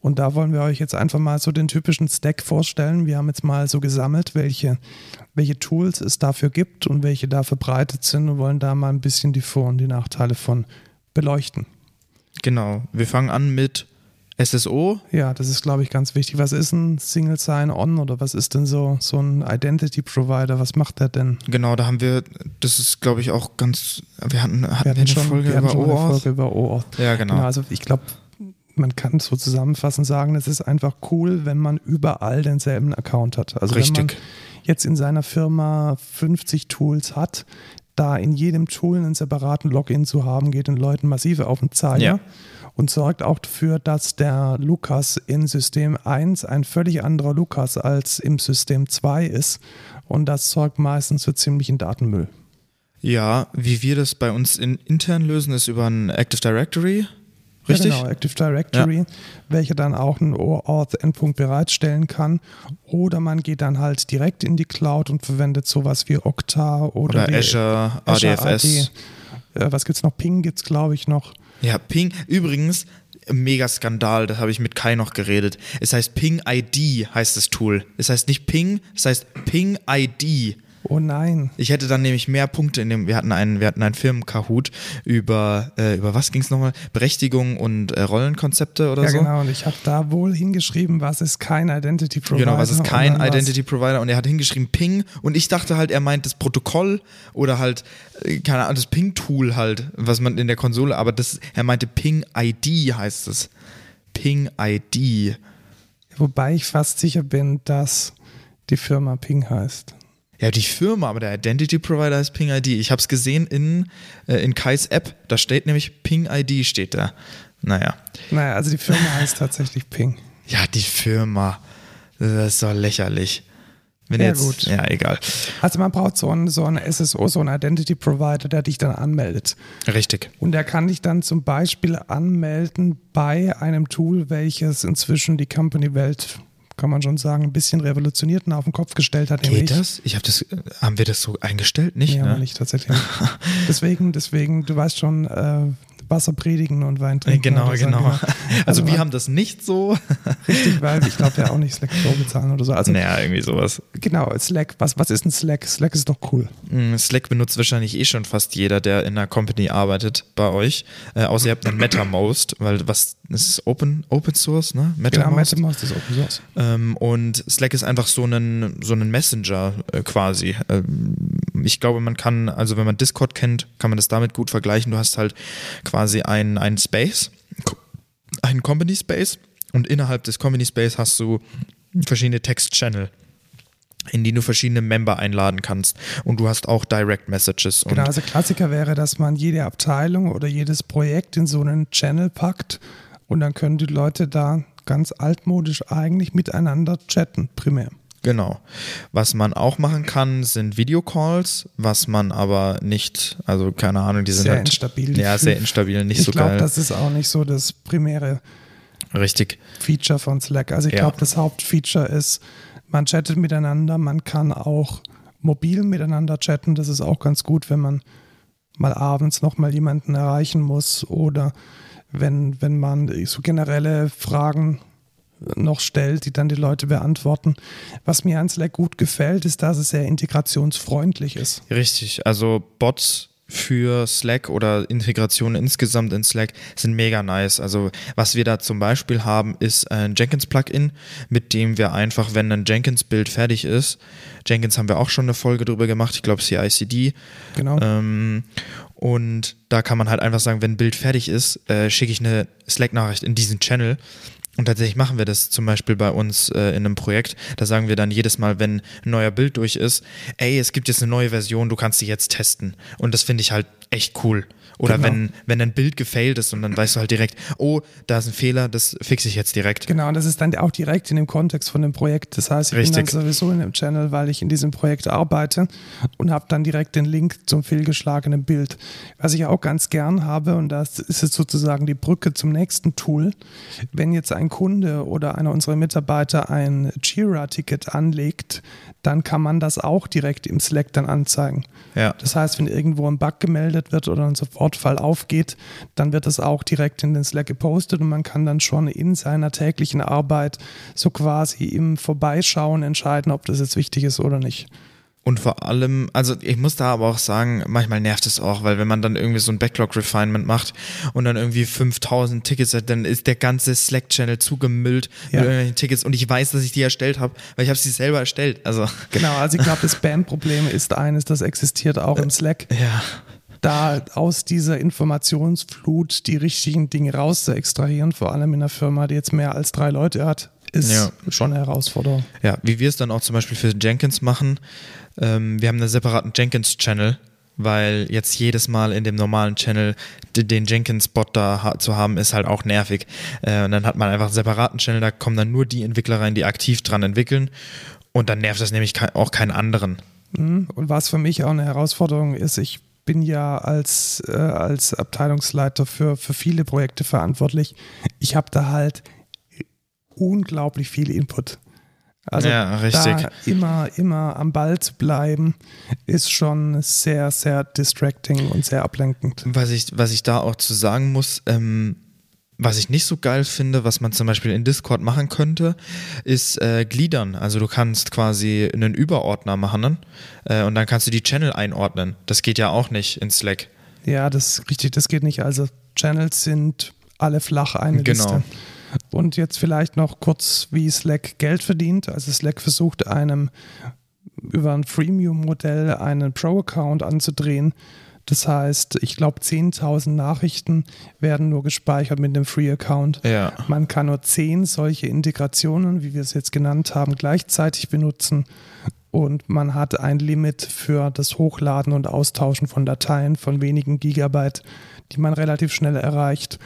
Und da wollen wir euch jetzt einfach mal so den typischen Stack vorstellen. Wir haben jetzt mal so gesammelt, welche, welche Tools es dafür gibt und welche da verbreitet sind und wollen da mal ein bisschen die Vor- und die Nachteile von beleuchten. Genau. Wir fangen an mit SSO. Ja, das ist, glaube ich, ganz wichtig. Was ist ein Single Sign-On oder was ist denn so, so ein Identity Provider? Was macht der denn? Genau, da haben wir, das ist glaube ich auch ganz, wir hatten, hatten wir, hatten eine schon, Folge wir hatten über schon eine OAuth. Folge über OAuth. Ja, genau. Genau, also ich glaube, man kann so zusammenfassend sagen, es ist einfach cool, wenn man überall denselben Account hat. Also Richtig. wenn man jetzt in seiner Firma 50 Tools hat, da in jedem Tool einen separaten Login zu haben, geht den Leuten massiv auf den Zeiger Ja. Und sorgt auch dafür, dass der Lukas in System 1 ein völlig anderer Lukas als im System 2 ist. Und das sorgt meistens für ziemlichen Datenmüll. Ja, wie wir das bei uns in, intern lösen, ist über ein Active Directory. Richtig? Ja, genau, Active Directory, welcher dann auch einen OAuth-Endpunkt bereitstellen kann. Oder man geht dann halt direkt in die Cloud und verwendet sowas wie Okta oder, Oder Azure, Azure ADFS. AD. Äh, was gibt's noch? Ping gibt's, glaube ich, noch. Ja, Ping. Übrigens, mega Skandal, das habe ich mit Kai noch geredet. Es heißt Ping ID, heißt das Tool. Es heißt nicht Ping, es heißt Ping ID. Oh nein. Ich hätte dann nämlich mehr Punkte in dem, wir hatten einen, wir hatten einen Firmen-Kahoot über, äh, über was ging es nochmal? Berechtigung und äh, Rollenkonzepte oder Ja, so. genau. Und ich habe da wohl hingeschrieben, was ist kein Identity Provider. Genau, was ist kein Identity Provider und er hat hingeschrieben Ping und ich dachte halt, er meint das Protokoll oder halt, äh, keine Ahnung, das Ping-Tool halt, was man in der Konsole, aber das, er meinte Ping ID heißt es. Ping ID. Was, wobei ich fast sicher bin, dass die Firma Ping heißt. Ja, die Firma, aber der Identity Provider ist Ping ID. Ich habe es gesehen in, äh, in Kais App, da steht nämlich Ping ID steht da. Naja. Naja, also die Firma heißt tatsächlich Ping. Ja, die Firma. Das ist doch lächerlich. Wenn Ja, jetzt, gut. Ja, egal. Also man braucht so einen, so einen SSO, so einen Identity Provider, der dich dann anmeldet. Richtig. Und der kann dich dann zum Beispiel anmelden bei einem Tool, welches inzwischen die Company-Welt, kann man schon sagen, ein bisschen revolutioniert und auf den Kopf gestellt hat. Geht nämlich- das? Ich habe das, äh, haben wir das so eingestellt? Nicht, Nee, ne? aber nicht tatsächlich. Deswegen, deswegen, du weißt schon, äh, Wasser predigen und Wein trinken. Genau, so, genau. Also, wir man- haben das nicht so. Richtig, weil ich glaube ja auch nicht Slack Pro bezahlen oder so. Also naja, irgendwie sowas. genau, Slack, was, was ist ein Slack? Slack ist doch cool. Mm, Slack benutzt wahrscheinlich eh schon fast jeder, der in einer Company arbeitet bei euch. Äh, außer ihr habt einen MetaMost, weil was, ist Open, Open Source, ne? Genau, MetaMost. MetaMask ist Open Source. Ähm, und Slack ist einfach so ein, so ein Messenger äh, quasi. Ähm, ich glaube, man kann, also wenn man Discord kennt, kann man das damit gut vergleichen. Du hast halt quasi einen, einen Space, einen Company Space und innerhalb des Company Space hast du verschiedene Text-Channel in die du verschiedene Member einladen kannst. Und du hast auch Direct Messages. Genau, also Klassiker wäre, dass man jede Abteilung oder jedes Projekt in so einen Channel packt und dann können die Leute da ganz altmodisch eigentlich miteinander chatten, primär. Genau. Was man auch machen kann, sind Videocalls, was man aber nicht, also keine Ahnung, die sind Sehr halt instabil. Ja, sehr instabil, nicht ich so glaube, geil. das ist auch nicht so das primäre Richtig. Feature von Slack. Also ich Ja. glaube, das Hauptfeature ist, man chattet miteinander, man kann auch mobil miteinander chatten. Das ist auch ganz gut, wenn man mal abends nochmal jemanden erreichen muss oder wenn, wenn man so generelle Fragen noch stellt, die dann die Leute beantworten. Was mir an Slack gut gefällt, ist, dass es sehr integrationsfreundlich ist. Richtig. Also Bots für Slack oder Integration insgesamt in Slack sind mega nice. Also was wir da zum Beispiel haben, ist ein Jenkins-Plugin, mit dem wir einfach, wenn ein Jenkins-Bild fertig ist, Jenkins haben wir auch schon eine Folge drüber gemacht, ich glaube CICD, Genau. ähm, und da kann man halt einfach sagen, wenn ein Bild fertig ist, äh, schicke ich eine Slack-Nachricht in diesen Channel. Und tatsächlich machen wir das zum Beispiel bei uns äh, in einem Projekt. Da sagen wir dann jedes Mal, wenn ein neuer Bild durch ist, ey, es gibt jetzt eine neue Version, du kannst sie jetzt testen. Und das finde ich halt echt cool. Oder Genau. wenn, wenn ein Bild gefailt ist und dann weißt du halt direkt, oh, da ist ein Fehler, das fixe ich jetzt direkt. Genau, und das ist dann auch direkt in dem Kontext von dem Projekt. Das heißt, ich bin Richtig. dann sowieso in dem Channel, weil ich in diesem Projekt arbeite und habe dann direkt den Link zum fehlgeschlagenen Bild. Was ich auch ganz gern habe, und das ist jetzt sozusagen die Brücke zum nächsten Tool, wenn jetzt ein Kunde oder einer unserer Mitarbeiter ein Jira-Ticket anlegt, dann kann man das auch direkt im Slack dann anzeigen. Ja. Das heißt, wenn irgendwo ein Bug gemeldet wird oder ein Sofortfall aufgeht, dann wird das auch direkt in den Slack gepostet und man kann dann schon in seiner täglichen Arbeit so quasi im Vorbeischauen entscheiden, ob das jetzt wichtig ist oder nicht. Und vor allem, also ich muss da aber auch sagen, manchmal nervt es auch, weil wenn man dann irgendwie so ein Backlog-Refinement macht und dann irgendwie 5000 Tickets hat, dann ist der ganze Slack-Channel zugemüllt Ja. mit irgendwelchen Tickets und ich weiß, dass ich die erstellt habe, weil ich habe sie selber erstellt. Also Genau, also ich glaube, das Spam-Problem ist eines, das existiert auch im Slack. ja, da aus dieser Informationsflut die richtigen Dinge raus zu extrahieren, vor allem in einer Firma, die jetzt mehr als drei Leute hat, ist Ja. schon eine Herausforderung. Ja, wie wir es dann auch zum Beispiel für Jenkins machen. Ähm, wir haben einen separaten Jenkins-Channel, weil jetzt jedes Mal in dem normalen Channel den Jenkins-Bot da zu haben, ist halt auch nervig. Äh, und dann hat man einfach einen separaten Channel, da kommen dann nur die Entwickler rein, die aktiv dran entwickeln. Und dann nervt das nämlich auch keinen anderen. Mhm. Und was für mich auch eine Herausforderung ist, ich bin ja als, äh, als Abteilungsleiter für, für viele Projekte verantwortlich. Ich habe da halt unglaublich viel Input. Also Ja, da immer, immer am Ball zu bleiben, ist schon sehr, sehr distracting und sehr ablenkend. Was ich, was ich da auch zu sagen muss, ähm, was ich nicht so geil finde, was man zum Beispiel in Discord machen könnte, ist äh, gliedern. Also du kannst quasi einen Überordner machen äh, und dann kannst du die Channel einordnen. Das geht ja auch nicht in Slack. Ja, das ist richtig, das geht nicht. Also Channels sind alle flach eine Genau. Liste. Und jetzt vielleicht noch kurz, wie Slack Geld verdient. Also Slack versucht einem über ein Freemium-Modell einen Pro-Account anzudrehen. Das heißt, ich glaube, 10.000 Nachrichten werden nur gespeichert mit dem Free-Account. Ja. Man kann nur 10 solche Integrationen, wie wir es jetzt genannt haben, gleichzeitig benutzen. Und man hat ein Limit für das Hochladen und Austauschen von Dateien von wenigen Gigabyte, die man relativ schnell erreicht.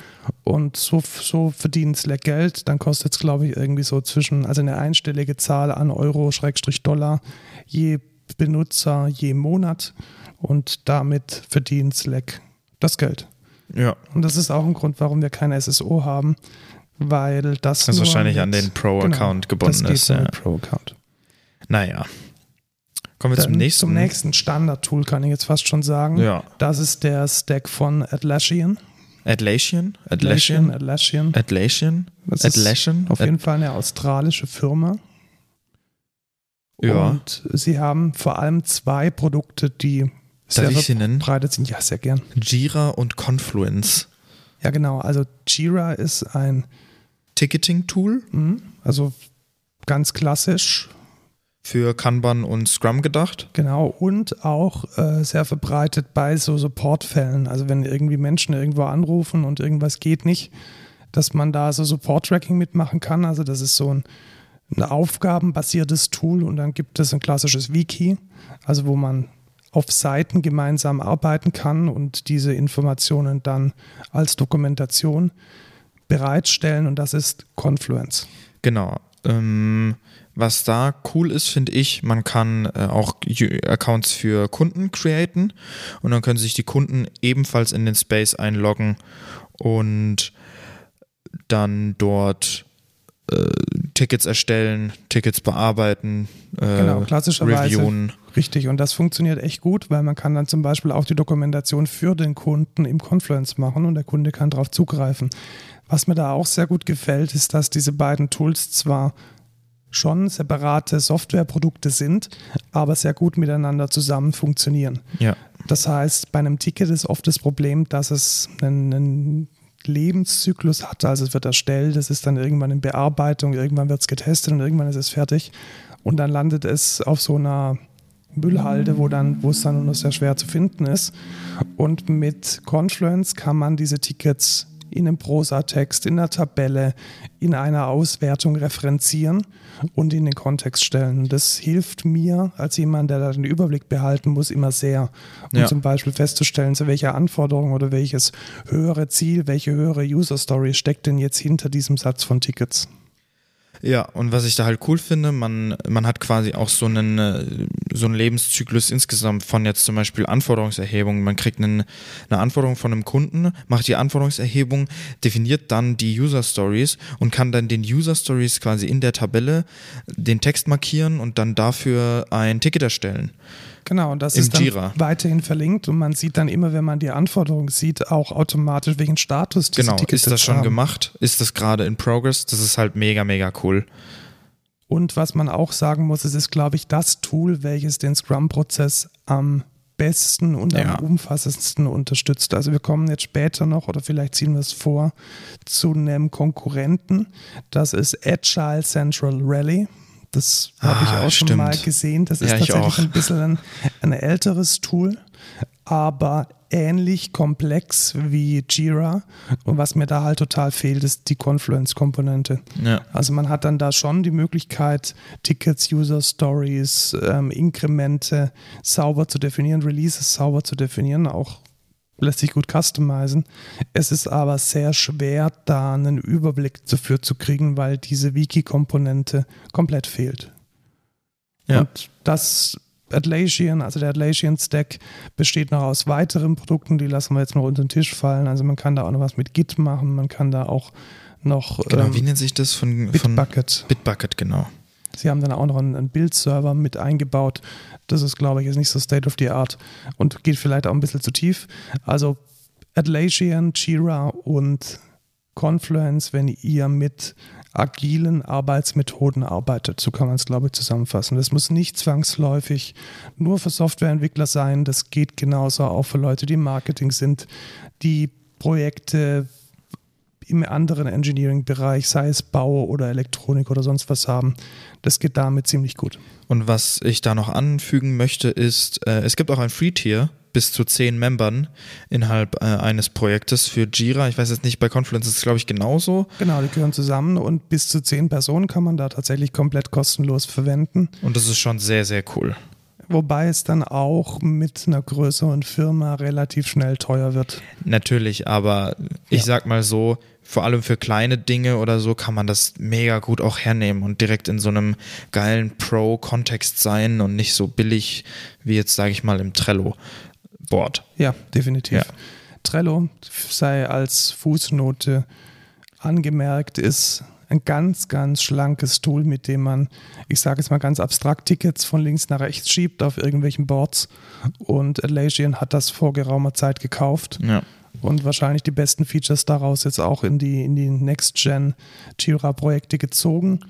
Und so, so verdient Slack Geld. Dann kostet es, glaube ich, irgendwie so zwischen, also eine einstellige Zahl an Euro, Schrägstrich Dollar, je Benutzer, je Monat. Und damit verdient Slack das Geld. Ja. Und das ist auch ein Grund, warum wir kein SSO haben, weil das. Das wahrscheinlich mit- an den Pro-Account gebunden das ist, ja. Pro-Account. Naja. Kommen wir Dann zum nächsten. Zum nächsten Standard-Tool kann ich jetzt fast schon sagen. Ja. Das ist der Stack von Atlassian. Atlassian? Atlassian? Atlassian. Atlassian? Das ist Atlassian? auf jeden Fall eine australische Firma. Ja. Und sie haben vor allem zwei Produkte, die Sehr ich sie nennen? verbreitet sind. Ja, sehr gern. Jira und Confluence. Ja, genau. Also Jira ist ein, Ticketing-Tool hm, also ganz klassisch, für Kanban und Scrum gedacht. Genau, und auch äh, sehr verbreitet bei so Supportfällen. Also wenn irgendwie Menschen irgendwo anrufen und irgendwas geht nicht, dass man da so Support-Tracking mitmachen kann. Also das ist so ein, ein aufgabenbasiertes Tool und dann gibt es ein klassisches Wiki, also wo man auf Seiten gemeinsam arbeiten kann und diese Informationen dann als Dokumentation bereitstellen und das ist Confluence. Genau. Ähm, was da cool ist, finde ich, man kann äh, auch Accounts für Kunden createn und dann können sich die Kunden ebenfalls in den Space einloggen und dann dort Tickets erstellen, Tickets bearbeiten, äh, Genau, klassischerweise. reviewen. Richtig, und das funktioniert echt gut, weil man kann dann zum Beispiel auch die Dokumentation für den Kunden im Confluence machen und der Kunde kann darauf zugreifen. Was mir da auch sehr gut gefällt, ist, dass diese beiden Tools zwar schon separate Softwareprodukte sind, aber sehr gut miteinander zusammen funktionieren. Ja. Das heißt, bei einem Ticket ist oft das Problem, dass es einen, einen Lebenszyklus hat. Also es wird erstellt, es ist dann irgendwann in Bearbeitung, irgendwann wird es getestet und irgendwann ist es fertig. Und dann landet es auf so einer Müllhalde, wo, dann, wo es dann nur sehr schwer zu finden ist. Und mit Confluence kann man diese Tickets in einem Prosatext, in einer Tabelle, in einer Auswertung referenzieren und in den Kontext stellen. Das hilft mir als jemand, der da den Überblick behalten muss, immer sehr, um Ja. zum Beispiel festzustellen, zu welcher Anforderung oder welches höhere Ziel, welche höhere User Story steckt denn jetzt hinter diesem Satz von Tickets. Ja, und was ich da halt cool finde, man, man hat quasi auch so einen, äh, so einen Lebenszyklus insgesamt von jetzt zum Beispiel Anforderungserhebung. Man kriegt einen, eine Anforderung von einem Kunden, macht die Anforderungserhebung, definiert dann die User Stories und kann dann den User Stories quasi in der Tabelle den Text markieren und dann dafür ein Ticket erstellen. Genau, und das ist dann Jira. weiterhin verlinkt und man sieht dann immer, wenn man die Anforderungen sieht, auch automatisch, welchen Status diese Genau, Tickets ist das schon haben. gemacht? Ist das gerade in Progress? Das ist halt mega, mega cool. Und was man auch sagen muss, es ist, glaube ich, das Tool, welches den Scrum-Prozess am besten und Ja. am umfassendsten unterstützt. Also wir kommen jetzt später noch, oder vielleicht ziehen wir es vor, zu einem Konkurrenten. Das ist Agile Central Rally. Das habe ich Ah, auch schon stimmt. mal gesehen. Das ist Ja, ich tatsächlich ein bisschen ein, ein älteres Tool, aber ähnlich komplex wie Jira. Und was mir da halt total fehlt, ist die Confluence-Komponente. Ja. Also man hat dann da schon die Möglichkeit, Tickets, User Stories, ähm, Inkremente sauber zu definieren, Releases sauber zu definieren, auch lässt sich gut customizen. Es ist aber sehr schwer, da einen Überblick dafür zu kriegen, weil diese Wiki-Komponente komplett fehlt. Ja. Und das Atlassian, also der Atlassian Stack, besteht noch aus weiteren Produkten, die lassen wir jetzt noch unter den Tisch fallen. Also man kann da auch noch was mit Git machen, man kann da auch noch Genau, ähm, wie nennt sich das von, von Bitbucket. Bitbucket, genau. Sie haben dann auch noch einen, Build-Server mit eingebaut. Das ist, glaube ich, jetzt nicht so State of the Art und geht vielleicht auch ein bisschen zu tief. Also Atlassian, Jira und Confluence, wenn ihr mit agilen Arbeitsmethoden arbeitet. So kann man es, glaube ich, zusammenfassen. Das muss nicht zwangsläufig nur für Softwareentwickler sein. Das geht genauso auch für Leute, die Marketing sind, die Projekte im anderen Engineering-Bereich, sei es Bau oder Elektronik oder sonst was haben. Das geht damit ziemlich gut. Und was ich da noch anfügen möchte, ist, äh, es gibt auch ein Free-Tier bis zu zehn Membern innerhalb äh, eines Projektes für Jira. Ich weiß jetzt nicht, bei Confluence ist es, glaube ich, genauso. Genau, die gehören zusammen und bis zu zehn Personen kann man da tatsächlich komplett kostenlos verwenden. Und das ist schon sehr, sehr cool. Wobei es dann auch mit einer größeren Firma relativ schnell teuer wird. Natürlich, aber ich Ja. sag mal so, vor allem für kleine Dinge oder so kann man das mega gut auch hernehmen und direkt in so einem geilen Pro-Kontext sein und nicht so billig wie jetzt, sage ich mal, im Trello-Board. Ja, definitiv. Ja. Trello sei als Fußnote angemerkt, ist ein ganz, ganz schlankes Tool, mit dem man, ich sage jetzt mal ganz abstrakt, Tickets von links nach rechts schiebt auf irgendwelchen Boards. Und Atlassian hat das vor geraumer Zeit gekauft Ja. Und wahrscheinlich die besten Features daraus jetzt auch in die, in die Next-Gen Jira-Projekte gezogen.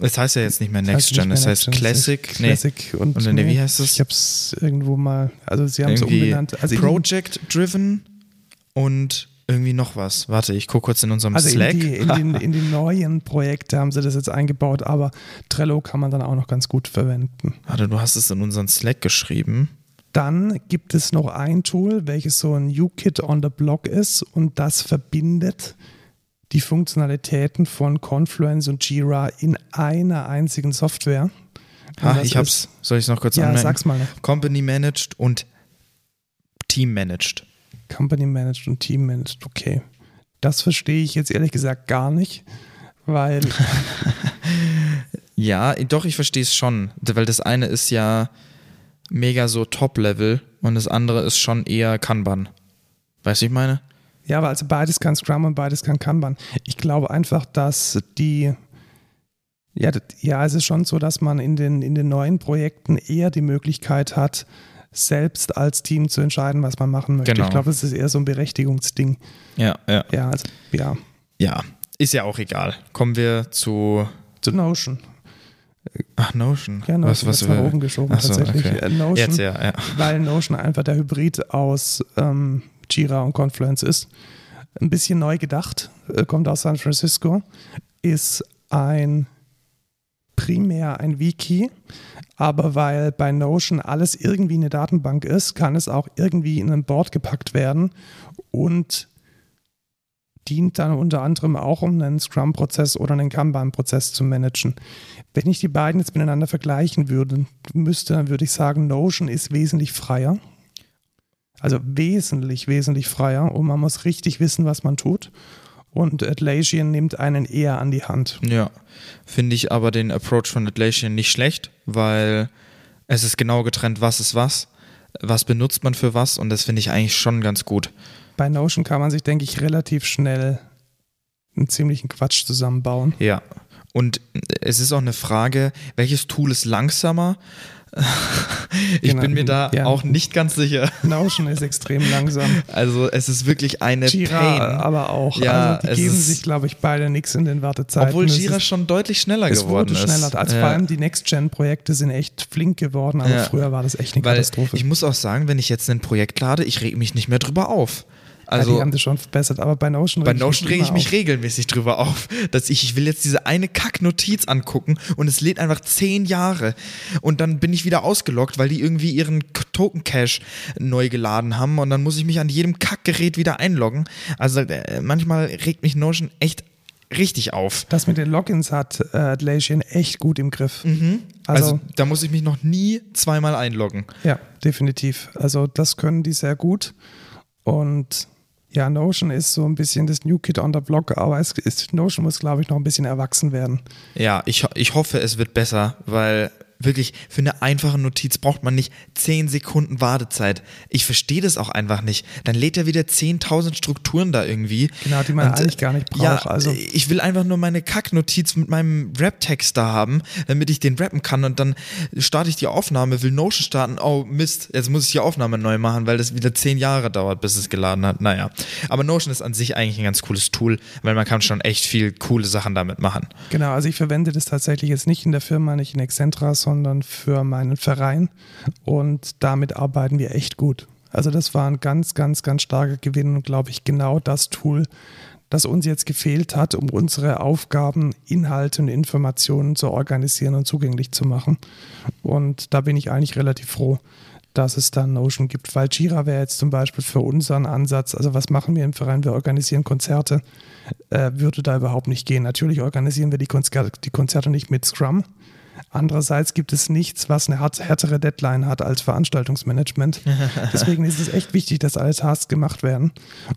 Es heißt ja jetzt nicht mehr Das Next heißt Gen, es heißt Gen, Classic. heißt Nee, Classic und, Und nee, wie heißt es? Ich habe es irgendwo mal, also sie haben es umbenannt. Also Project Driven und irgendwie noch was. Warte, ich gucke kurz in unserem Also Slack. in die, in, den, in die neuen Projekte haben sie das jetzt eingebaut, aber Trello kann man dann auch noch ganz gut verwenden. Warte, du hast es in unseren Slack geschrieben. Dann gibt es noch ein Tool, welches so ein UKit on the Block ist und das verbindet die Funktionalitäten von Confluence und Jira in einer einzigen Software. Ah, ich hab's. ist- Soll ich es noch kurz Ja, anmerken? sag's mal noch. Company Managed und Team Managed. Company Managed und Team Managed, okay. Das verstehe ich jetzt ehrlich gesagt gar nicht, weil Ja, doch, ich verstehe es schon. Weil das eine ist ja mega so Top-Level und das andere ist schon eher Kanban. Weißt du, ich meine? Ja, aber also beides kann Scrum und beides kann Kanban. Ich glaube einfach, dass die, ja, ja, es ist schon so, dass man in den, in den neuen Projekten eher die Möglichkeit hat, selbst als Team zu entscheiden, was man machen möchte. Genau. Ich glaube, es ist eher so ein Berechtigungsding. Ja, ja. Ja, also, ja. Ja, ist ja auch egal. Kommen wir zu. Zu Notion. Ach, Notion. Ja, Notion was, nach oben geschoben Ach so, tatsächlich. okay. Notion, Jetzt ja, ja. weil Notion einfach der Hybrid aus ähm, Jira und Confluence ist. Ein bisschen neu gedacht, äh, kommt aus San Francisco, ist ein primär ein Wiki, aber weil bei Notion alles irgendwie eine Datenbank ist, kann es auch irgendwie in ein Board gepackt werden und dient dann unter anderem auch, um einen Scrum-Prozess oder einen Kanban-Prozess zu managen. Wenn ich die beiden jetzt miteinander vergleichen würde, müsste, dann würde ich sagen, Notion ist wesentlich freier. Also wesentlich, wesentlich freier und man muss richtig wissen, was man tut. Und Atlassian nimmt einen eher an die Hand. Ja, finde ich aber den Approach von Atlassian nicht schlecht, weil es ist genau getrennt, was ist was, was benutzt man für was und das finde ich eigentlich schon ganz gut. Bei Notion kann man sich, denke ich, relativ schnell einen ziemlichen Quatsch zusammenbauen. Ja. Und es ist auch eine Frage, welches Tool ist langsamer? ich Genau, bin mir da ja. auch nicht ganz sicher. Notion ist extrem langsam. Also es ist wirklich eine Jira Pain. aber auch. Ja, also die geben ist- sich, glaube ich, beide nichts in den Wartezeiten. Obwohl Jira ist- schon deutlich schneller es geworden wurde ist. schneller. Also Ja. vor allem die Next-Gen-Projekte sind echt flink geworden, aber Ja. früher war das echt eine Weil Katastrophe. ich muss auch sagen, wenn ich jetzt ein Projekt lade, ich reg mich nicht mehr drüber auf. Also ja, die haben das schon verbessert, aber bei Notion bei Notion rege ich mich auf. regelmäßig drüber auf, dass ich, ich will jetzt diese eine Kack-Notiz angucken und es lädt einfach zehn Jahre. Und dann bin ich wieder ausgeloggt, weil die irgendwie ihren Token-Cache neu geladen haben und dann muss ich mich an jedem Kackgerät wieder einloggen. Also äh, manchmal regt mich Notion echt richtig auf. Das mit den Logins hat äh, Atlassian echt gut im Griff. Also, Also, da muss ich mich noch nie zweimal einloggen. ja, definitiv. Also das können die sehr gut. Und ja, Notion ist so ein bisschen das New Kid on the Block, aber es ist, Notion muss, glaube ich, noch ein bisschen erwachsen werden. Ja, ich, ich hoffe, es wird besser, weil wirklich für eine einfache Notiz braucht man nicht 10 Sekunden Wartezeit. Ich verstehe das auch einfach nicht. Dann lädt er wieder 10.000 Strukturen da irgendwie. Genau, die man Und, äh, eigentlich gar nicht braucht. Ja, also ich will einfach nur meine Kacknotiz mit meinem Rap-Text da haben, damit ich den rappen kann und dann starte ich die Aufnahme, will Notion starten, oh Mist, jetzt muss ich die Aufnahme neu machen, weil das wieder 10 Jahre dauert, bis es geladen hat. Naja, aber Notion ist an sich eigentlich ein ganz cooles Tool, weil man kann schon echt viel coole Sachen damit machen. Genau, also ich verwende das tatsächlich jetzt nicht in der Firma, nicht in Excentra, sondern für meinen Verein und damit arbeiten wir echt gut. Also das war ein ganz, ganz, ganz starker Gewinn und glaube ich genau das Tool, das uns jetzt gefehlt hat, um unsere Aufgaben, Inhalte und Informationen zu organisieren und zugänglich zu machen. Und da bin ich eigentlich relativ froh, dass es da Notion gibt, weil Jira wäre jetzt zum Beispiel für unseren Ansatz, also was machen wir im Verein? Wir organisieren Konzerte, äh, würde da überhaupt nicht gehen. Natürlich organisieren wir die, Konzer die Konzerte nicht mit Scrum. Andererseits gibt es nichts, was eine härtere Deadline hat als Veranstaltungsmanagement. Deswegen ist es echt wichtig, dass alle Tasks gemacht werden.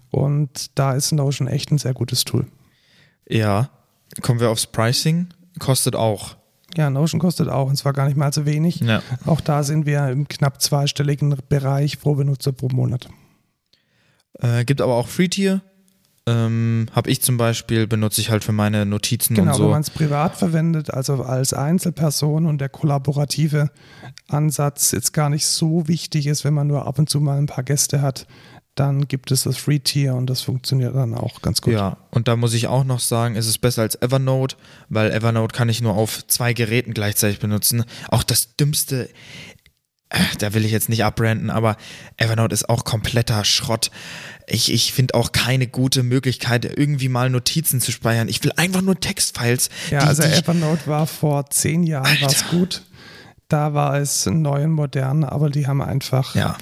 Und da ist Notion echt ein sehr gutes Tool. Ja, kommen wir aufs Pricing. Kostet auch. Ja, Notion kostet auch, und zwar gar nicht mal so wenig. Ja. Auch da sind wir im knapp zweistelligen Bereich pro Benutzer pro Monat. Äh, gibt aber auch Free-Tier. Ähm, Habe ich zum Beispiel, benutze ich halt für meine Notizen Genau, und wenn so. man es privat verwendet, also als Einzelperson und der kollaborative Ansatz jetzt gar nicht so wichtig ist, wenn man nur ab und zu mal ein paar Gäste hat, dann gibt es das Free Tier und das funktioniert dann auch ganz gut. Ja, und da muss ich auch noch sagen, ist es besser als Evernote, weil Evernote kann ich nur auf zwei Geräten gleichzeitig benutzen. Auch das dümmste, äh, da will ich jetzt nicht abbranden, aber Evernote ist auch kompletter Schrott. Ich, ich finde auch keine gute Möglichkeit, irgendwie mal Notizen zu speichern. Ich will einfach nur Textfiles. Ja, die, also die Evernote war vor zehn Jahren Alter. gut. Da war es neu und modern, aber die haben einfach ja.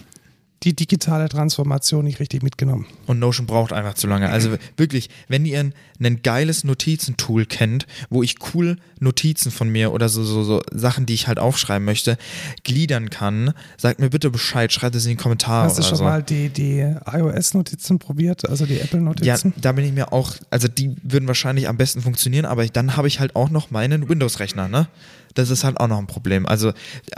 Die digitale Transformation nicht richtig mitgenommen. Und Notion braucht einfach zu lange. Also wirklich, wenn ihr ein, ein geiles Notizentool kennt, wo ich cool Notizen von mir oder so, so, so Sachen, die ich halt aufschreiben möchte, gliedern kann, sagt mir bitte Bescheid, schreibt es in die Kommentare Hast du schon so. mal die, die iOS-Notizen probiert, also die ja, Apple-Notizen? da bin ich mir auch, also die würden wahrscheinlich am besten funktionieren, aber ich, dann habe ich halt auch noch meinen Windows-Rechner, ne? Das ist halt auch noch ein Problem. Also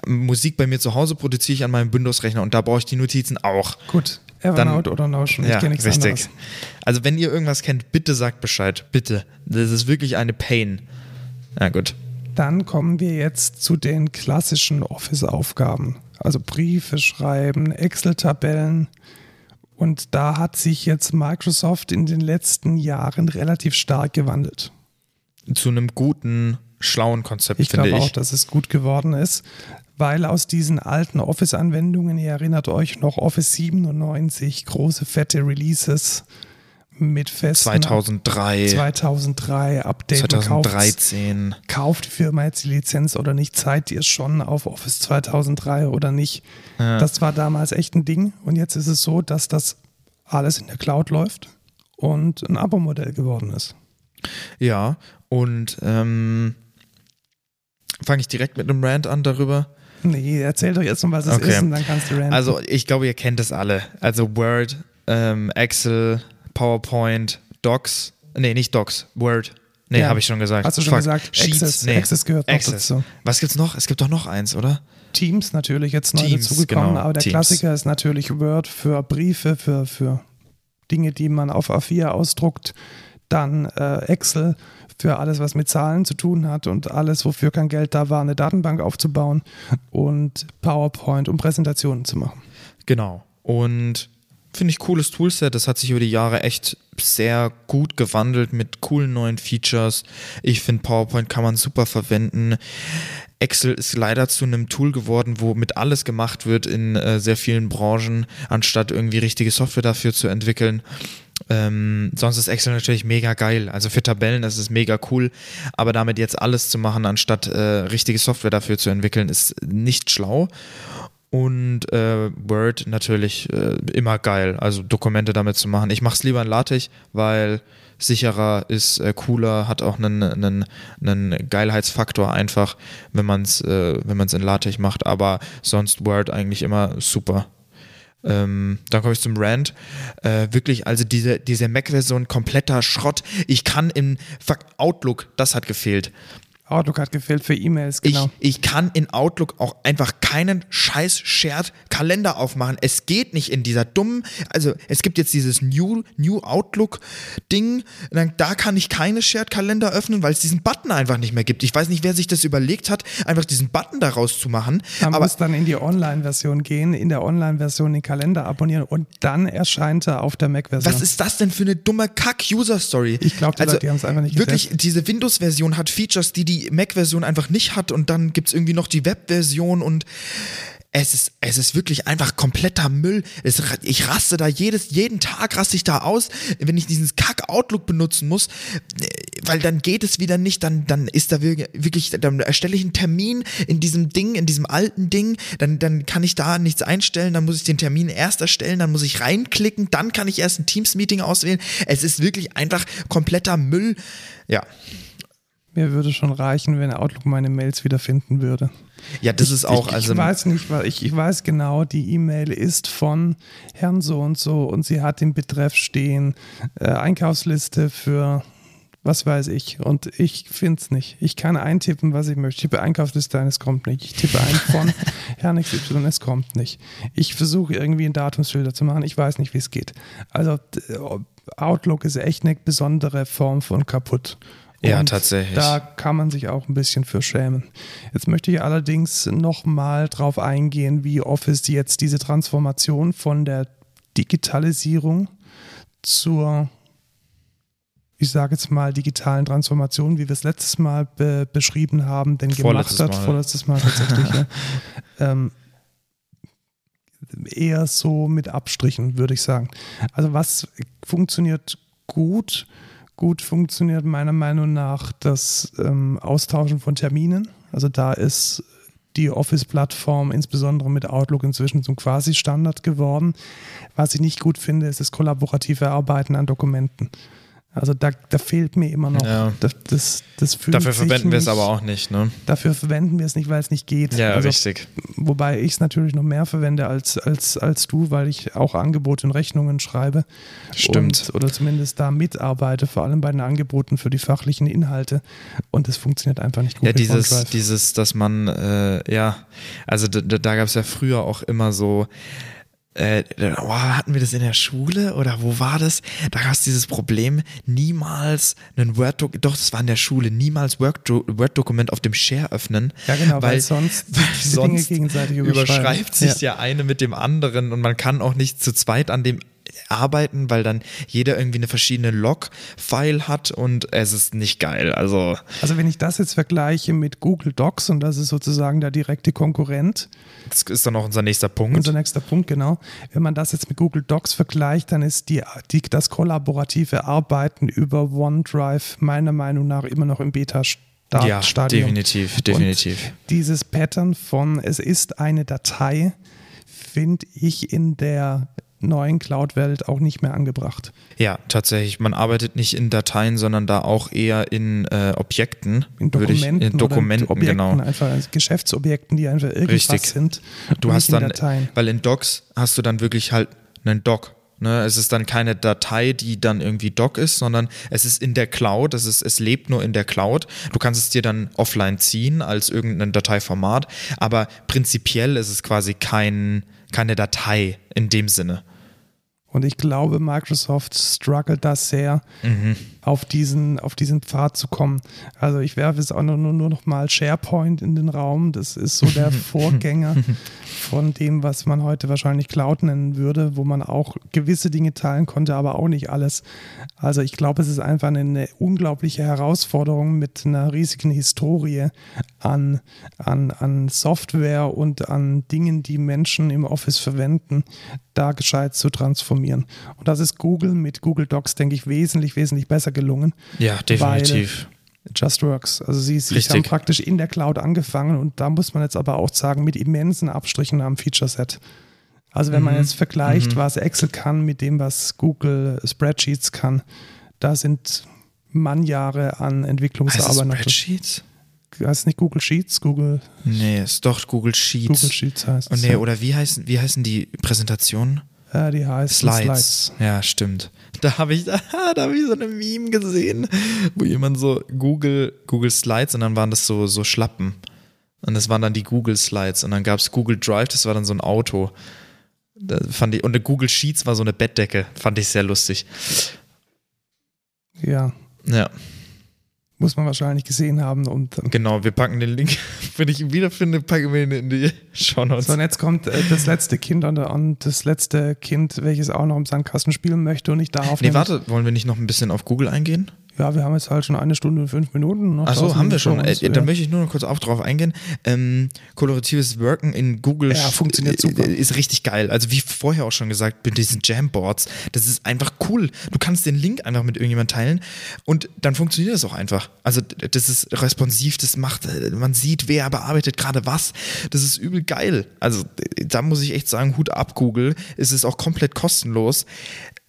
Musik bei mir zu Hause produziere ich an meinem Windows-Rechner und da brauche ich die Notizen auch. Gut, Evernote oder Notion, ich Ja, kenne nichts richtig. anderes. Also wenn ihr irgendwas kennt, bitte sagt Bescheid. Bitte. Das ist wirklich eine Pain. Ja, gut. Dann kommen wir jetzt zu den klassischen Office-Aufgaben. Also Briefe schreiben, Excel-Tabellen. Und da hat sich jetzt Microsoft in den letzten Jahren relativ stark gewandelt. Zu einem guten, schlauen Konzept, Ich finde glaube ich. auch, dass es gut geworden ist, weil aus diesen alten Office-Anwendungen, ihr erinnert euch noch Office 97, große fette Releases mit festen 2003, 2003 Update kauft 2013. kauft die Firma jetzt die Lizenz oder nicht, zahlt ihr schon auf Office 2003 oder nicht. Das war damals echt ein Ding und jetzt ist es so, dass das alles in der Cloud läuft und ein Abo-Modell geworden ist. Ja, und ähm, fange ich direkt mit einem Rant an darüber. Nee, erzähl doch jetzt noch, was es Okay. ist und dann kannst du ranten. Also ich glaube, ihr kennt es alle. Also Word, ähm, Excel, PowerPoint, Docs. Nee, nicht Docs, Word. Nee, Ja. habe ich schon gesagt. Hast du schon Fuck. gesagt? Sheets, Access- nee. Access gehört noch Access. dazu. Was gibt's noch? Es gibt doch noch eins, oder? Teams natürlich jetzt neu Teams, dazugekommen, genau, aber der Teams. Klassiker ist natürlich Word für Briefe, für, für Dinge, die man auf A4 ausdruckt. Dann äh, Excel für alles, was mit Zahlen zu tun hat und alles, wofür kein Geld da war, eine Datenbank aufzubauen und PowerPoint, um Präsentationen zu machen. Genau. Und finde ich, cooles Toolset. Das hat sich über die Jahre echt sehr gut gewandelt mit coolen neuen Features. Ich finde, PowerPoint kann man super verwenden. Excel ist leider zu einem Tool geworden, wo mit alles gemacht wird in äh, sehr vielen Branchen, anstatt irgendwie richtige Software dafür zu entwickeln. Ähm, sonst ist Excel natürlich mega geil. Also für Tabellen ist es mega cool, aber damit jetzt alles zu machen, anstatt äh, richtige Software dafür zu entwickeln, ist nicht schlau. Und äh, Word natürlich äh, immer geil, also Dokumente damit zu machen. Ich mache es lieber in LaTeX, weil sicherer ist, äh, cooler, hat auch einen, einen, einen Geilheitsfaktor einfach, wenn man es äh, in LaTeX macht. Aber sonst Word eigentlich immer super. Ähm, dann komme ich zum Rant. Äh, wirklich, also diese, diese Mac-Version kompletter Schrott. Ich kann im Fuck Outlook, das hat gefehlt. Outlook hat gefehlt für E-Mails, genau. Ich, ich kann in Outlook auch einfach keinen scheiß Shared Kalender aufmachen. Es geht nicht in dieser dummen, also es gibt jetzt dieses New, New Outlook Ding, dann, da kann ich keine Shared Kalender öffnen, weil es diesen Button einfach nicht mehr gibt. Ich weiß nicht, wer sich das überlegt hat, einfach diesen Button daraus zu machen. Man aber muss dann in die Online-Version gehen, in der Online-Version den Kalender abonnieren und dann erscheint er auf der Mac-Version. was ist das denn für eine dumme Kack-User-Story? Ich glaube, die also, die haben es einfach nicht Wirklich, getestet. diese Windows-Version hat Features, die die Mac-Version einfach nicht hat und dann gibt es irgendwie noch die Web-Version und es ist, es ist wirklich einfach kompletter Müll. Es, ich raste da jedes, jeden Tag raste ich da aus, wenn ich diesen Kack-Outlook benutzen muss, weil dann geht es wieder nicht, dann, dann ist da wirklich, dann erstelle ich einen Termin in diesem Ding, in diesem alten Ding, dann, dann kann ich da nichts einstellen, dann muss ich den Termin erst erstellen, dann muss ich reinklicken, dann kann ich erst ein Teams-Meeting auswählen. Es ist wirklich einfach kompletter Müll. Ja. Mir würde schon reichen, wenn Outlook meine Mails wiederfinden würde. Ja, das ist auch, ich, also. Ich weiß nicht, weil ich, ich weiß genau, die E-Mail ist von Herrn so und so und sie hat im Betreff stehen äh, Einkaufsliste für was weiß ich. Und ich finde es nicht. Ich kann eintippen, was ich möchte. Ich tippe Einkaufsliste ein, es kommt nicht. Ich tippe ein von Herrn XY, es kommt nicht. Ich versuche irgendwie einen Datumsfilter zu machen. Ich weiß nicht, wie es geht. Also Outlook ist echt eine besondere Form von kaputt. Ja, tatsächlich. Da kann man sich auch ein bisschen für schämen. Jetzt möchte ich allerdings nochmal drauf eingehen, wie Office jetzt diese Transformation von der Digitalisierung zur, ich sage jetzt mal, digitalen Transformation, wie wir es letztes Mal be beschrieben haben, denn gemacht hat, Mal. vorletztes Mal tatsächlich, ja. ähm, eher so mit Abstrichen, würde ich sagen. Also was funktioniert gut? Gut funktioniert meiner Meinung nach das ähm, Austauschen von Terminen. Also da ist die Office-Plattform, insbesondere mit Outlook, inzwischen zum Quasi-Standard geworden. Was ich nicht gut finde, ist das kollaborative Arbeiten an Dokumenten. Also da, da fehlt mir immer noch. Ja. Das, das, das Dafür verwenden wir es aber auch nicht, ne? Dafür verwenden wir es nicht, weil es nicht geht. Ja, also, richtig. Wobei ich es natürlich noch mehr verwende als, als, als du, weil ich auch Angebote und Rechnungen schreibe. Stimmt. Und, oder zumindest da mitarbeite, vor allem bei den Angeboten für die fachlichen Inhalte. Und das funktioniert einfach nicht gut. Ja, dieses, dieses, dass man, äh, ja, also da, da gab es ja früher auch immer so, äh, oh, hatten wir das in der Schule oder wo war das? Da gab es dieses Problem, niemals einen Word-Dokument, doch, das war in der Schule, niemals Word- Word-Dokument auf dem Share öffnen. Ja, genau, weil, weil sonst weil sonst gegenseitig überschreibt sich Ja. der eine mit dem anderen und man kann auch nicht zu zweit an dem arbeiten, weil dann jeder irgendwie eine verschiedene Log-File hat und es ist nicht geil. Also Also wenn ich das jetzt vergleiche mit Google Docs und das ist sozusagen der direkte Konkurrent, das ist dann auch unser nächster Punkt. unser nächster Punkt, genau. Wenn man das jetzt mit Google Docs vergleicht, dann ist die, die, das kollaborative Arbeiten über OneDrive meiner Meinung nach immer noch im Beta-Stadium. ja, definitiv, definitiv. Und dieses Pattern von es ist eine Datei, finde ich in der neuen Cloud-Welt auch nicht mehr angebracht. Ja, tatsächlich. Man arbeitet nicht in Dateien, sondern da auch eher in äh, Objekten. In würde ich- Dokumenten, in Dokumenten, oder in Objekten, genau. einfach als Geschäftsobjekten, die einfach irgendwas Richtig. sind. Du hast dann, Dateien. weil in Docs hast du dann wirklich halt einen Doc. Ne? Es ist dann keine Datei, die dann irgendwie Doc ist, sondern es ist in der Cloud, es, ist, es lebt nur in der Cloud. Du kannst es dir dann offline ziehen als irgendein Dateiformat, aber prinzipiell ist es quasi kein, keine Datei in dem Sinne. Und ich glaube, Microsoft struggelt da sehr, Mhm. Auf, diesen, auf diesen Pfad zu kommen. Also ich werfe jetzt auch nur, nur, nur noch mal SharePoint in den Raum. Das ist so der Vorgänger von dem, was man heute wahrscheinlich Cloud nennen würde, wo man auch gewisse Dinge teilen konnte, aber auch nicht alles. Also ich glaube, es ist einfach eine, eine unglaubliche Herausforderung mit einer riesigen Historie an, an, an Software und an Dingen, die Menschen im Office verwenden, da gescheit zu transformieren. Und das ist Google mit Google Docs, denke ich, wesentlich, wesentlich besser gelungen. Ja, definitiv. Just Works. Also sie, sie haben praktisch in der Cloud angefangen und da muss man jetzt aber auch sagen, mit immensen Abstrichen am Feature-Set. Also wenn man Mhm. jetzt vergleicht, Mhm. was Excel kann mit dem, was Google Spreadsheets kann, da sind Mannjahre an Entwicklungsarbeit noch. Spreadsheets? Heißt nicht Google Sheets, Google, Nee, ist doch Google Sheets. Google Sheets heißt Oh, es. nee, oder wie heißen, wie heißen die Präsentationen? Ja, die heißt Slides. Slides. Ja, stimmt. Da habe ich, da, da habe ich so eine Meme gesehen, wo jemand so Google, Google Slides und dann waren das so, so Schlappen. Und das waren dann die Google Slides. Und dann gab es Google Drive, das war dann so ein Auto. Da fand ich, und eine Google Sheets war so eine Bettdecke. Fand ich sehr lustig. Ja, Ja, muss man wahrscheinlich gesehen haben. Und genau. Wir packen den Link. Wenn ich ihn wiederfinde, packen wir ihn in die Show Notes. So, und jetzt kommt äh, das letzte Kind und, und das letzte Kind, welches auch noch im Sandkasten spielen möchte und ich darf Nee, warte, wollen wir nicht noch ein bisschen auf Google eingehen? Ja, wir haben jetzt halt schon eine Stunde und fünf Minuten. Noch Achso, haben wir schon. der Äh, da so, möchte ich nur noch kurz auch drauf eingehen. Ähm, kollaboratives Worken in Google Ja, funktioniert super. ist richtig geil. Also wie vorher auch schon gesagt, mit diesen Jamboards, das ist einfach cool. Du kannst den Link einfach mit irgendjemand teilen und dann funktioniert das auch einfach. Also das ist responsiv, das macht, äh, man sieht, wer bearbeitet gerade was. Das ist übel geil. Also da muss ich echt sagen, Hut ab Google. Es ist auch komplett kostenlos.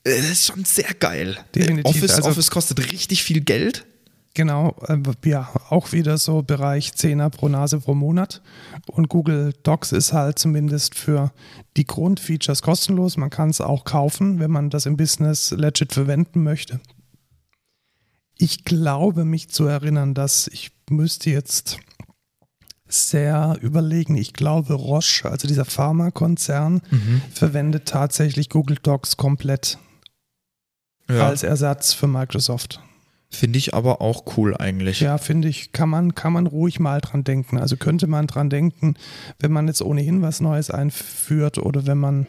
Äh, Das ist schon sehr geil. Definitiv. Office, Also- Office kostet richtig viel Geld. Genau, äh, ja, auch wieder so Bereich 10er pro Nase pro Monat. Und Google Docs ist halt zumindest für die Grundfeatures kostenlos. Man kann es auch kaufen, wenn man das im Business legit verwenden möchte. Ich glaube, mich zu erinnern, dass ich müsste jetzt sehr überlegen. Ich glaube, Roche, also dieser Pharmakonzern, verwendet tatsächlich Google Docs komplett Ja. als Ersatz für Microsoft. Finde ich aber auch cool eigentlich. Ja, finde ich, kann man, kann man ruhig mal dran denken. Also könnte man dran denken, wenn man jetzt ohnehin was Neues einführt oder wenn man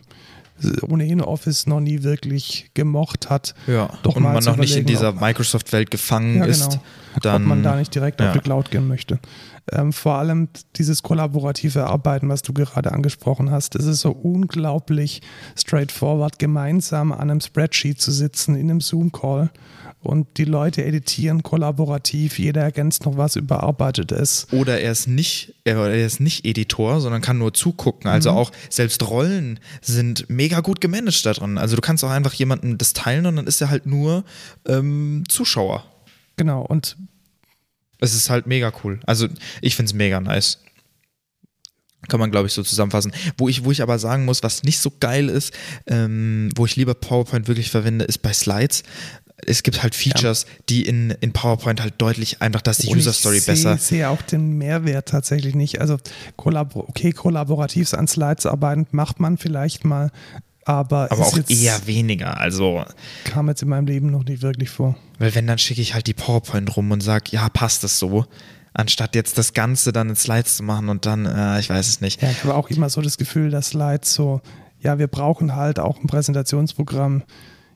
ohnehin Office noch nie wirklich gemocht hat, Ja, Doch und man noch nicht in dieser Microsoft-Welt gefangen Ja, ist, genau. dann ob man da nicht direkt ja. auf die Cloud gehen möchte. Ähm, vor allem dieses kollaborative Arbeiten, was du gerade angesprochen hast, es ist so unglaublich straightforward, gemeinsam an einem Spreadsheet zu sitzen, in einem Zoom-Call und die Leute editieren kollaborativ, jeder ergänzt noch was, überarbeitet es. oder er ist nicht, er, ist nicht Editor, sondern kann nur zugucken. Also Mhm. auch selbst Rollen sind mega gut gemanagt da drin. Also du kannst auch einfach jemanden das teilen und dann ist er halt nur ähm, Zuschauer. Genau, und Es ist halt mega cool. Also ich finde es mega nice. Kann man, glaube ich, so zusammenfassen. Wo ich, wo ich aber sagen muss, was nicht so geil ist, ähm, wo ich lieber PowerPoint wirklich verwende, ist bei Slides. Es gibt halt Features, die in, in PowerPoint halt deutlich einfach, dass die Und User Story ich besser. Ich sehe auch den Mehrwert tatsächlich nicht. Also, kollabor okay, kollaborativ an Slides arbeiten macht man vielleicht mal, aber, Aber ist auch jetzt, eher weniger. Also, kam jetzt in meinem Leben noch nicht wirklich vor. weil wenn, dann schicke ich halt die PowerPoint rum und sage, ja, passt das so. Anstatt jetzt das Ganze dann in Slides zu machen und dann, äh, ich weiß es nicht. Ja, ich habe auch immer so das Gefühl, dass Slides so, ja, wir brauchen halt auch ein Präsentationsprogramm.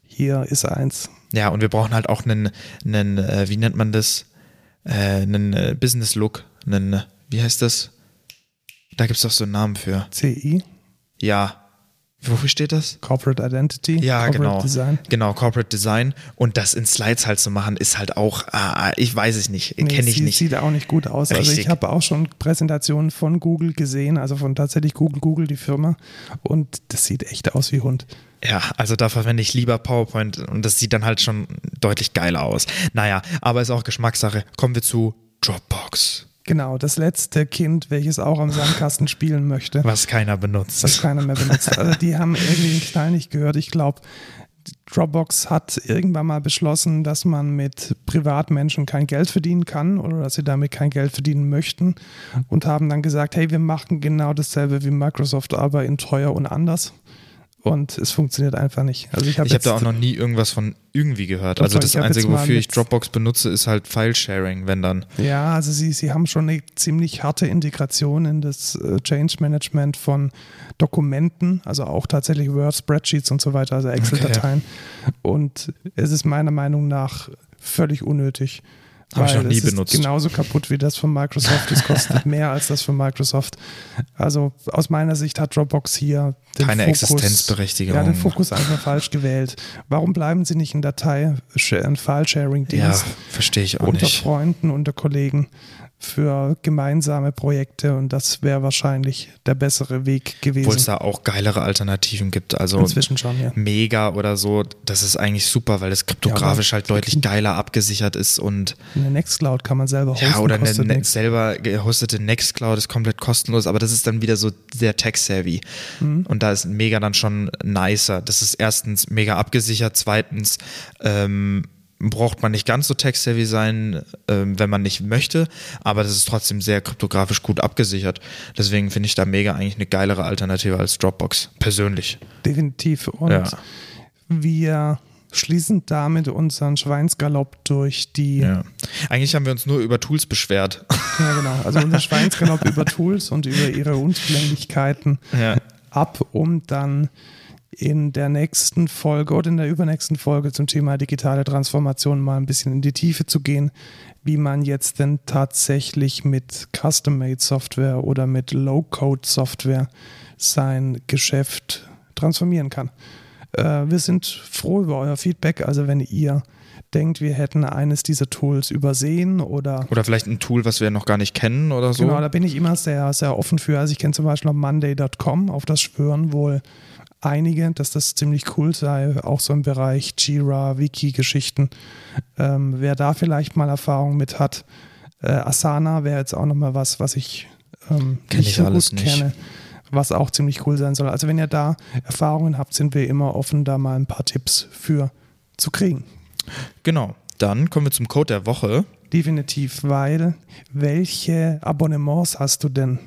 Hier ist eins. Ja, und wir brauchen halt auch einen, einen äh, wie nennt man das? Äh, einen äh, Business-Look. Einen, äh, wie heißt das? Da gibt es doch so einen Namen für. CI, Ja. Wofür steht das? Corporate Identity, Ja, Corporate genau. Design. Genau, Corporate Design. Und das in Slides halt zu machen, ist halt auch, ah, ich weiß es nicht, Nee, kenne ich nicht. Sieht auch nicht gut aus. Also Richtig. ich habe auch schon Präsentationen von Google gesehen, also von tatsächlich Google, Google, die Firma. Und das sieht echt aus wie Hund. Ja, also da verwende ich lieber PowerPoint und das sieht dann halt schon deutlich geiler aus. Naja, aber ist auch Geschmackssache. Kommen wir zu Dropbox, Genau, das letzte Kind, welches auch am Sandkasten spielen möchte, was keiner benutzt. was keiner mehr benutzt. Also die haben irgendwie den Knall nicht gehört. Ich glaube, Dropbox hat irgendwann mal beschlossen, dass man mit Privatmenschen kein Geld verdienen kann oder dass sie damit kein Geld verdienen möchten und haben dann gesagt, hey, wir machen genau dasselbe wie Microsoft, aber in teuer und anders. Und es funktioniert einfach nicht. Also ich habe habe da auch noch nie irgendwas von irgendwie gehört. Also das hab Einzige, wofür ich Dropbox benutze, ist halt File-Sharing, wenn dann. Ja, also sie, sie haben schon eine ziemlich harte Integration in das äh, Change Management von Dokumenten, also auch tatsächlich Word, Spreadsheets und so weiter, also Excel-Dateien. Und es ist meiner Meinung nach völlig unnötig. Hab ich weil noch nie es benutzt. Ist genauso kaputt wie das von Microsoft. Es kostet mehr als das von Microsoft. Also aus meiner Sicht hat Dropbox hier den Keine Fokus, Existenzberechtigung. Ja, den Fokus einfach falsch gewählt. Warum bleiben sie nicht in Datei, ein File-Sharing-Dienst? Ja, verstehe ich auch unter nicht. Freunden, unter Kollegen für gemeinsame Projekte und das wäre wahrscheinlich der bessere Weg gewesen. Obwohl es da auch geilere Alternativen gibt. Also Inzwischen schon, ja. Mega oder so, das ist eigentlich super, weil es kryptografisch halt deutlich geiler abgesichert ist und Eine Nextcloud kann man selber hosten, ja, oder eine, ne, selber gehostete Nextcloud ist komplett kostenlos, aber das ist dann wieder so sehr tech-savvy. Mhm. Und da ist Mega dann schon nicer. Das ist erstens mega abgesichert, zweitens ähm, braucht man nicht ganz so tech-savvy sein, ähm, wenn man nicht möchte, aber das ist trotzdem sehr kryptografisch gut abgesichert. Deswegen finde ich da Mega eigentlich eine geilere Alternative als Dropbox, persönlich. Definitiv. Und Ja. wir schließen damit unseren Schweinsgalopp durch die, Ja. Eigentlich haben wir uns nur über Tools beschwert. ja genau, also unser Schweinsgalopp über Tools und über ihre Unzulänglichkeiten ja. ab, um dann in der nächsten Folge oder in der übernächsten Folge zum Thema digitale Transformation mal ein bisschen in die Tiefe zu gehen, wie man jetzt denn tatsächlich mit Custom-Made-Software oder mit Low-Code-Software sein Geschäft transformieren kann. Äh, wir sind froh über euer Feedback, also wenn ihr denkt, wir hätten eines dieser Tools übersehen oder Oder vielleicht ein Tool, was wir noch gar nicht kennen oder so. Genau, da bin ich immer sehr, sehr offen für. Also ich kenne zum Beispiel noch Monday.com, auf das schwören wohl einige, dass das ziemlich cool sei, auch so im Bereich Jira, Wiki-Geschichten. Ähm, wer da vielleicht mal Erfahrung mit hat, äh, Asana wäre jetzt auch nochmal was, was ich ähm, nicht ich so alles gut nicht. kenne, was auch ziemlich cool sein soll. Also wenn ihr da Erfahrungen habt, sind wir immer offen, da mal ein paar Tipps für zu kriegen. Genau. Dann kommen wir zum Code der Woche. Definitiv, weil welche Abonnements hast du denn?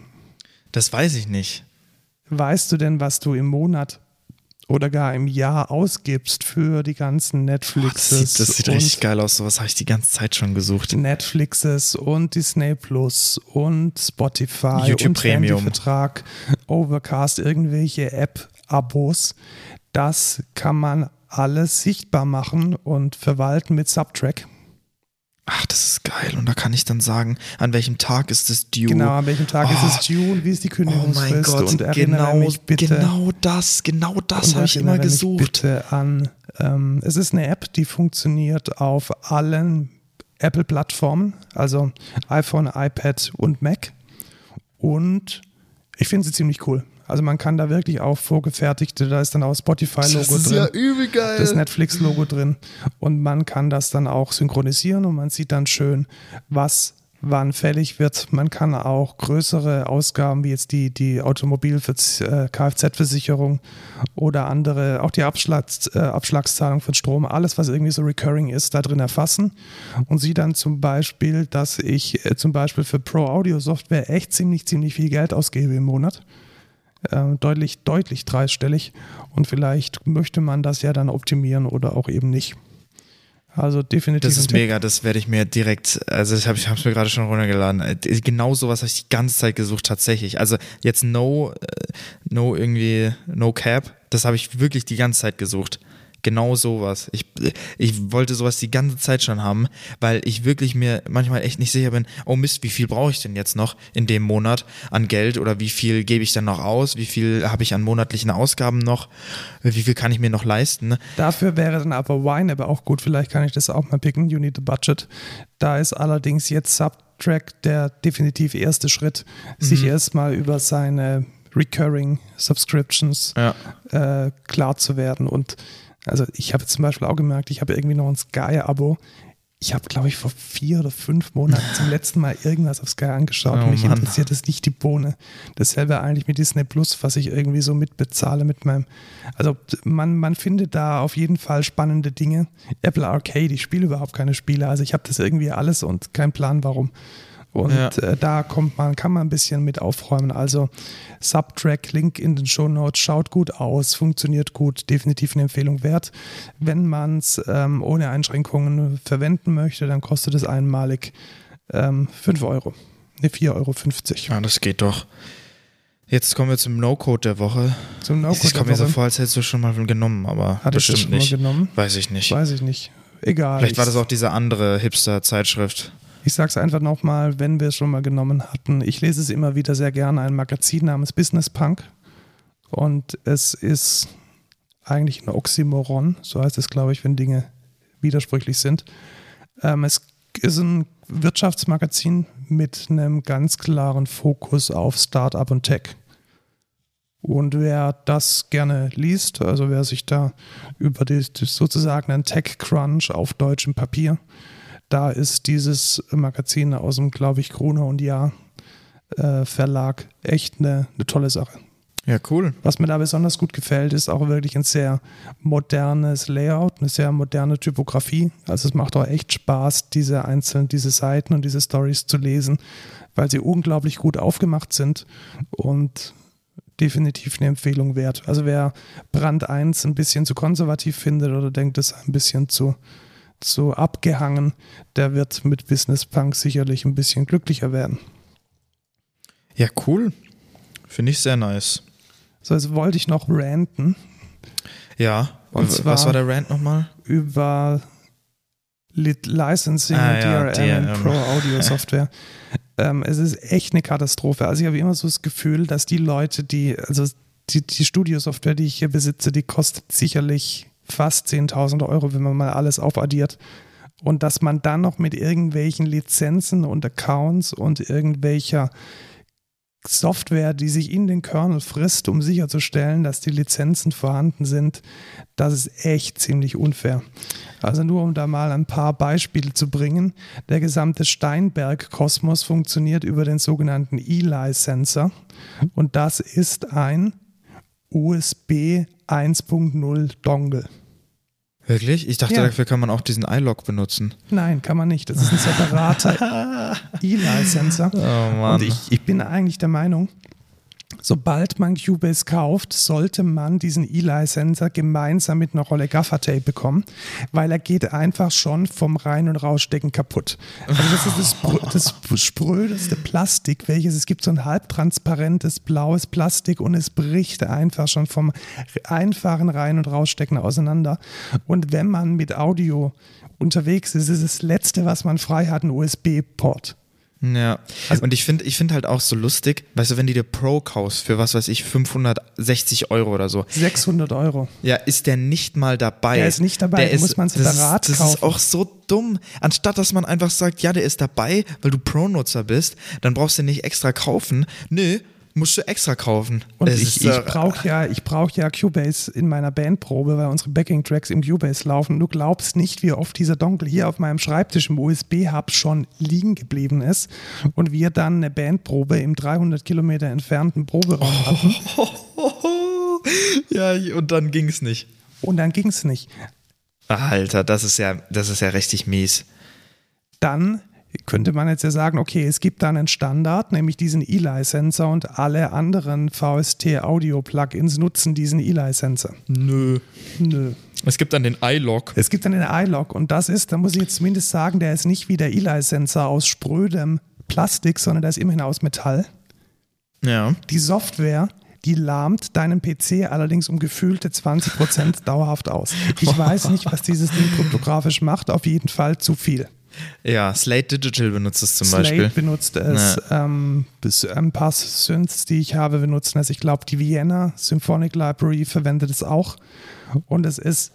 Das weiß ich nicht. Weißt du denn, was du im Monat oder gar im Jahr ausgibst für die ganzen Netflixes? das sieht, das sieht richtig geil aus. Sowas habe ich die ganze Zeit schon gesucht. Netflixes und Disney Plus und Spotify YouTube und Premium. Handyvertrag, Overcast, irgendwelche App-Abos. Das kann man alles sichtbar machen und verwalten mit Subtrack. Ach, das ist geil. Und da kann ich dann sagen, an welchem Tag ist es due. Genau, an welchem Tag Oh. ist es due und wie ist die Oh Kündigungsfrist mein Gott, und genau, mich bitte. genau das, genau das habe ich immer gesucht. Bitte an. Ähm, es ist eine App, die funktioniert auf allen Apple-Plattformen, also iPhone, iPad und Mac. Und ich finde sie ziemlich cool. Also man kann da wirklich auch vorgefertigte, da ist dann auch Spotify-Logo drin. übel geil. das Netflix-Logo drin und man kann das dann auch synchronisieren und man sieht dann schön, was wann fällig wird. Man kann auch größere Ausgaben wie jetzt die, die Automobil- äh, Kfz-Versicherung oder andere, auch die Abschlags, äh, Abschlagszahlung für Strom, alles was irgendwie so recurring ist, da drin erfassen und sieht dann zum Beispiel, dass ich äh, zum Beispiel für Pro-Audio-Software echt ziemlich, ziemlich viel Geld ausgebe im Monat äh, deutlich, deutlich dreistellig. Und vielleicht möchte man das ja dann optimieren oder auch eben nicht. Also definitiv. Das ist mega, das werde ich mir direkt, also ich habe es mir gerade schon runtergeladen. Äh, Genau sowas habe ich die ganze Zeit gesucht, tatsächlich. Also jetzt no, äh, no irgendwie, no cap, das habe ich wirklich die ganze Zeit gesucht. Genau sowas. Ich, ich wollte sowas die ganze Zeit schon haben, weil ich wirklich mir manchmal echt nicht sicher bin, oh Mist, wie viel brauche ich denn jetzt noch in dem Monat an Geld oder wie viel gebe ich dann noch aus, wie viel habe ich an monatlichen Ausgaben noch, wie viel kann ich mir noch leisten. Dafür wäre dann aber Wine aber auch gut. Vielleicht kann ich das auch mal picken. You need a budget. Da ist allerdings jetzt Subtrack der definitiv erste Schritt, sich erstmal über seine Recurring Subscriptions Ja. äh, klar zu werden. Und also ich habe zum Beispiel auch gemerkt, ich habe irgendwie noch ein Sky-Abo. Ich habe, glaube ich, vor vier oder fünf Monaten zum letzten Mal irgendwas auf Sky angeschaut. Oh und mich Mann. interessiert das nicht die Bohne. Dasselbe eigentlich mit Disney Plus, was ich irgendwie so mitbezahle mit meinem. Also man, man findet da auf jeden Fall spannende Dinge. Apple Arcade, ich spiele überhaupt keine Spiele. Also ich habe das irgendwie alles und keinen Plan, warum. Und Ja. äh, da kommt man, kann man ein bisschen mit aufräumen. Also Subtrack, Link in den Show Notes, schaut gut aus, funktioniert gut, definitiv eine Empfehlung wert. Wenn man es ähm, ohne Einschränkungen verwenden möchte, dann kostet es einmalig ähm, 5 Euro. Ne, 4,50 Euro. Ja, das geht doch. Jetzt kommen wir zum No-Code der Woche. Zum No-Code Es kommt der mir so Woche. vor, als hättest du schon mal genommen, aber Hatte ich das bestimmt schon mal nicht. genommen? Weiß ich nicht. Weiß ich nicht. Egal. Vielleicht war ich, das auch diese andere Hipster-Zeitschrift. Ich sage es einfach nochmal, wenn wir es schon mal genommen hatten. Ich lese es immer wieder sehr gerne, ein Magazin namens Business Punk. Und es ist eigentlich ein Oxymoron, so heißt es, glaube ich, wenn Dinge widersprüchlich sind. Ähm, es ist ein Wirtschaftsmagazin mit einem ganz klaren Fokus auf Startup und Tech. Und wer das gerne liest, also wer sich da über die, sozusagen einen Tech-Crunch auf deutschem Papier, da ist dieses Magazin aus dem, glaube ich, Gruner und Jahr äh, Verlag echt eine, eine tolle Sache. Ja, cool. Was mir da besonders gut gefällt, ist auch wirklich ein sehr modernes Layout, eine sehr moderne Typografie. Also es macht auch echt Spaß, diese einzelnen, diese Seiten und diese Stories zu lesen, weil sie unglaublich gut aufgemacht sind und definitiv eine Empfehlung wert. Also wer Brand 1 ein bisschen zu konservativ findet oder denkt, es ein bisschen zu, zu abgehangen, der wird mit Business Punk sicherlich ein bisschen glücklicher werden. Ja, cool. Finde ich sehr nice. So, jetzt wollte ich noch ranten Ja. Und zwar- Was war der Rant nochmal? über Lit Licensing Ah, und ja, DRM, DRM. und Pro Audio Software. ähm, es ist echt eine Katastrophe. Also ich habe immer so das Gefühl, dass die Leute, die, also die, die Studiosoftware, die ich hier besitze, die kostet sicherlich fast 10.000 Euro, wenn man mal alles aufaddiert. Und dass man dann noch mit irgendwelchen Lizenzen und Accounts und irgendwelcher Software, die sich in den Kernel frisst, um sicherzustellen, dass die Lizenzen vorhanden sind, das ist echt ziemlich unfair. Also nur um da mal ein paar Beispiele zu bringen. Der gesamte Steinberg-Kosmos funktioniert über den sogenannten Eli-Sensor und das ist ein USB 1.0 Dongle. Wirklich? Ich dachte, Ja. dafür kann man auch diesen iLog benutzen. Nein, kann man nicht. Das ist ein separater Eli-Sensor. Oh Mann. Und ich, ich bin eigentlich der Meinung, sobald man Cubase kauft, sollte man diesen Eli-Sensor gemeinsam mit einer Rolle Gaffer-Tape bekommen, weil er geht einfach schon vom Rein- und Rausstecken kaputt. Also das ist das, das sprödeste Plastik, welches es gibt, so ein halbtransparentes blaues Plastik und es bricht einfach schon vom einfachen Rein- und Rausstecken auseinander. Und wenn man mit Audio unterwegs ist, ist das Letzte, was man frei hat, ein USB-Port. Ja. Also- und ich finde ich find halt auch so lustig, weißt du, wenn du dir Pro kaufst für was weiß ich, 560 Euro oder so, 600 Euro. ja, ist der nicht mal dabei. Der ist nicht dabei, Der ist, muss man das ist- separat Das ist kaufen. auch so dumm. Anstatt dass man einfach sagt, ja, der ist dabei, weil du Pro-Nutzer bist, dann brauchst du den nicht extra kaufen. Nö, musst du extra kaufen. Und Es ich, ich äh, brauche ja, ich brauch ja Cubase in meiner Bandprobe, weil unsere Backing-Tracks im Cubase laufen. Du glaubst nicht, wie oft dieser Dongle hier auf meinem Schreibtisch im USB-Hub schon liegen geblieben ist und wir dann eine Bandprobe im 300 Kilometer entfernten Proberaum hatten. ja, und dann ging's nicht. Und dann ging es nicht. Alter, das ist ja, das ist ja richtig mies. Dann könnte man jetzt ja sagen, okay, es gibt dann einen Standard, nämlich diesen Eli-Sensor und alle anderen VST-Audio-Plugins nutzen diesen Eli-Sensor. Nö. Nö. Es gibt dann den iLog. Es gibt dann den iLog und das ist, da muss ich jetzt zumindest sagen, der ist nicht wie der Eli-Sensor aus sprödem Plastik, sondern der ist immerhin aus Metall. Ja. Die Software, die lahmt deinen PC allerdings um gefühlte 20% dauerhaft aus. Ich weiß nicht, was dieses Ding kryptografisch macht, auf jeden Fall zu viel. Ja, Slate Digital benutzt es zum Slate Beispiel. benutzt es, ähm, bis- ein paar Synths, die ich habe, benutzen es. Ich glaube, die Vienna Symphonic Library verwendet es auch. Und es ist,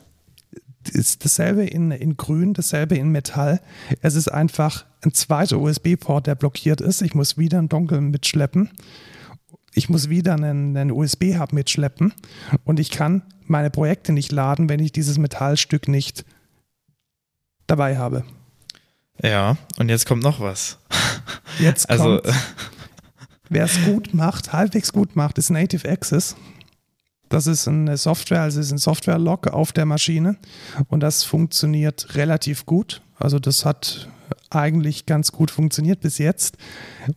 ist dasselbe in, in Grün, dasselbe in Metall. Es ist einfach ein zweiter USB-Port, der blockiert ist. Ich muss wieder einen Dongle mitschleppen. Ich muss wieder einen, einen USB-Hub mitschleppen. Und ich kann meine Projekte nicht laden, wenn ich dieses Metallstück nicht dabei habe. Ja, und jetzt kommt noch was. Jetzt Also, kommt Wer es gut macht, halbwegs gut macht, ist Native Access. Das ist eine Software, also es ist ein Software-Log auf der Maschine und das funktioniert relativ gut. Also das hat eigentlich ganz gut funktioniert bis jetzt.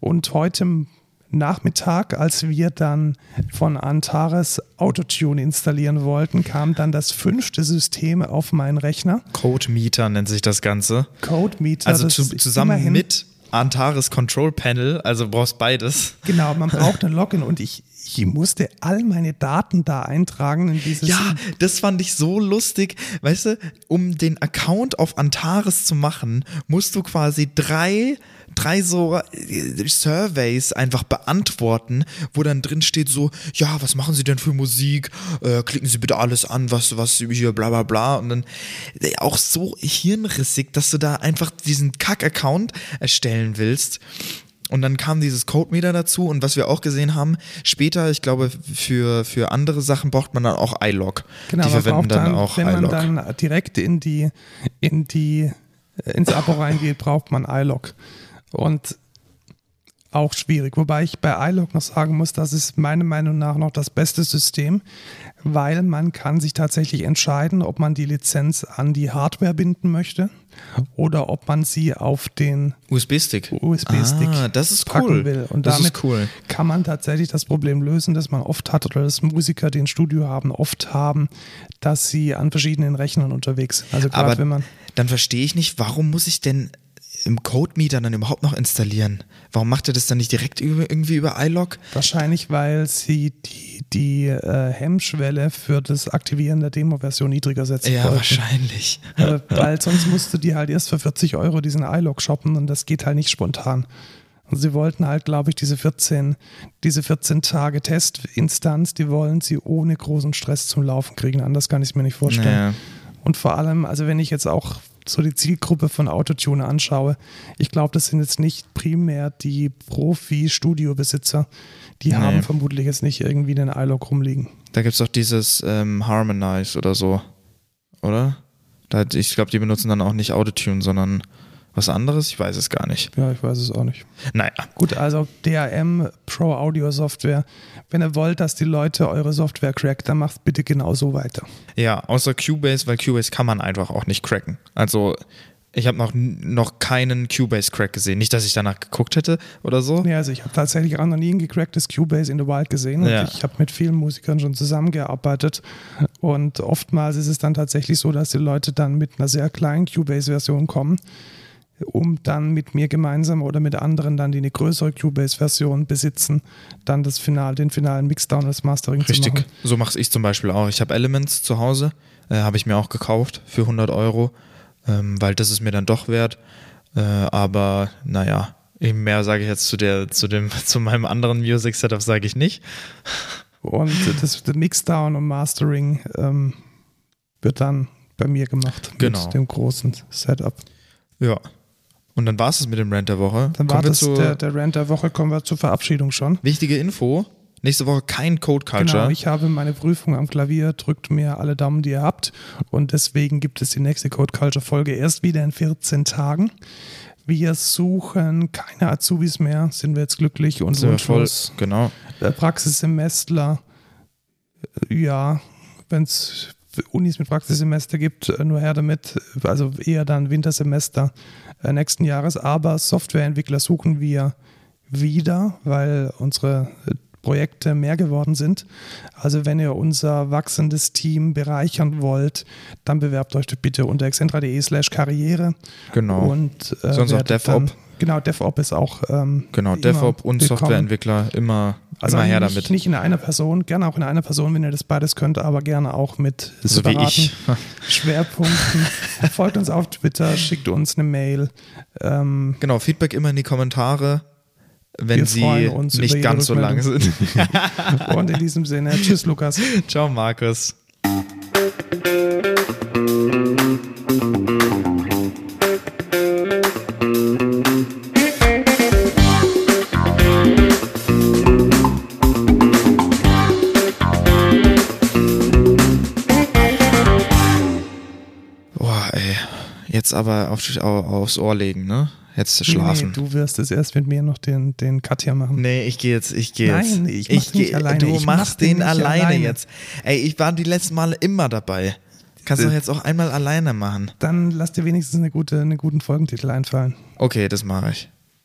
Und heute Nachmittag, als wir dann von Antares Autotune installieren wollten, kam dann das fünfte System auf meinen Rechner. Code Meter nennt sich das Ganze. Code Meter. Also zu, zusammen mit Antares Control Panel, also brauchst beides. Genau, man braucht ein Login und ich, ich musste all meine Daten da eintragen in dieses. Ja, das fand ich so lustig. Weißt du, um den Account auf Antares zu machen, musst du quasi drei drei so äh, Surveys einfach beantworten, wo dann drin steht so, ja, was machen Sie denn für Musik? Äh, klicken Sie bitte alles an, was, was hier, bla bla bla. Und dann äh, auch so hirnrissig, dass du da einfach diesen Kack-Account erstellen willst. Und dann kam dieses Codemeter dazu und was wir auch gesehen haben, später, ich glaube, für, für andere Sachen braucht man dann auch iLog. Genau, die verwenden dann, dann, auch wenn iLog. Wenn man dann direkt in die, in die, ins Abo reingeht, braucht man iLog. Und auch schwierig. Wobei ich bei iLog noch sagen muss, das ist meiner Meinung nach noch das beste System, weil man kann sich tatsächlich entscheiden, ob man die Lizenz an die Hardware binden möchte oder ob man sie auf den USB-Stick USB ah, das ist packen cool. will. Und das damit cool. kann man tatsächlich das Problem lösen, das man oft hat oder das Musiker, die ein Studio haben, oft haben, dass sie an verschiedenen Rechnern unterwegs sind. Also gerade wenn man dann verstehe ich nicht, warum muss ich denn im Code-Meter dann überhaupt noch installieren? Warum macht er das dann nicht direkt über, irgendwie über iLog? Wahrscheinlich, weil sie die, die äh, Hemmschwelle für das Aktivieren der Demo-Version niedriger setzen Ja, wollten. wahrscheinlich. Äh, weil sonst musst du die halt erst für 40 Euro diesen iLog shoppen und das geht halt nicht spontan. Und sie wollten halt, glaube ich, diese 14, diese 14 Tage Testinstanz, die wollen sie ohne großen Stress zum Laufen kriegen. Anders kann ich es mir nicht vorstellen. Naja. Und vor allem, also wenn ich jetzt auch so die Zielgruppe von Autotune anschaue, ich glaube, das sind jetzt nicht primär die Profi-Studiobesitzer. Die nee. haben vermutlich jetzt nicht irgendwie einen iLog rumliegen. Da gibt es doch dieses ähm, Harmonize oder so, oder? Ich glaube, die benutzen dann auch nicht Autotune, sondern was anderes? Ich weiß es gar nicht. Ja, ich weiß es auch nicht. Naja. Gut, also DRM Pro Audio Software. Wenn ihr wollt, dass die Leute eure Software crackt, dann macht bitte genau so weiter. Ja, außer Cubase, weil Cubase kann man einfach auch nicht cracken. Also ich habe noch, noch keinen Cubase-Crack gesehen. Nicht, dass ich danach geguckt hätte oder so. Ja, also ich habe tatsächlich auch noch nie ein gecracktes Cubase in the Wild gesehen. Und ja. ich habe mit vielen Musikern schon zusammengearbeitet. Und oftmals ist es dann tatsächlich so, dass die Leute dann mit einer sehr kleinen Cubase-Version kommen um dann mit mir gemeinsam oder mit anderen dann, die eine größere Cubase-Version besitzen, dann das Final, den finalen Mixdown als Mastering Richtig. zu machen. Richtig, so mache ich zum Beispiel auch. Ich habe Elements zu Hause, äh, habe ich mir auch gekauft für 100 Euro, ähm, weil das ist mir dann doch wert. Äh, aber naja, mehr sage ich jetzt zu, der, zu, dem, zu meinem anderen Music-Setup sage ich nicht. Und das, das Mixdown und Mastering ähm, wird dann bei mir gemacht genau. mit dem großen Setup. Ja, und dann war es mit dem Rant der Woche. Dann war das der, der Rant der Woche, kommen wir zur Verabschiedung schon. Wichtige Info, nächste Woche kein Code Culture. Genau, ich habe meine Prüfung am Klavier, drückt mir alle Daumen, die ihr habt. Und deswegen gibt es die nächste Code Culture Folge erst wieder in 14 Tagen. Wir suchen keine Azubis mehr, sind wir jetzt glücklich und sind voll, genau. Praxissemestler, ja, wenn es Unis mit Praxissemester gibt, nur her damit, also eher dann Wintersemester äh, nächsten Jahres. Aber Softwareentwickler suchen wir wieder, weil unsere äh, Projekte mehr geworden sind. Also wenn ihr unser wachsendes Team bereichern wollt, dann bewerbt euch bitte unter excentra.de slash karriere. Genau. Und, äh, Sonst auch DevOps. Genau, DevOps ist auch. Ähm, genau, DevOps und willkommen. Softwareentwickler immer, also immer her nicht, damit. Nicht in einer Person, gerne auch in einer Person, wenn ihr das beides könnt, aber gerne auch mit so separaten Schwerpunkten. Folgt uns auf Twitter, schickt uns eine Mail. Ähm, genau, Feedback immer in die Kommentare wenn sie nicht ganz so lang sind. Und in diesem Sinne, tschüss Lukas. Ciao Markus. Jetzt aber auf, aufs Ohr legen, ne? Jetzt schlafen. Nee, du wirst es erst mit mir noch den, den Cut hier machen. Nee, ich gehe jetzt, ich gehe jetzt. Nein, ich mach ich geh, nicht alleine. Du ich machst mach den, den alleine, alleine, jetzt. Ey, ich war die letzten Male immer dabei. Kannst du doch jetzt auch einmal alleine machen. Dann lass dir wenigstens eine gute, einen guten Folgentitel einfallen. Okay, das mache ich.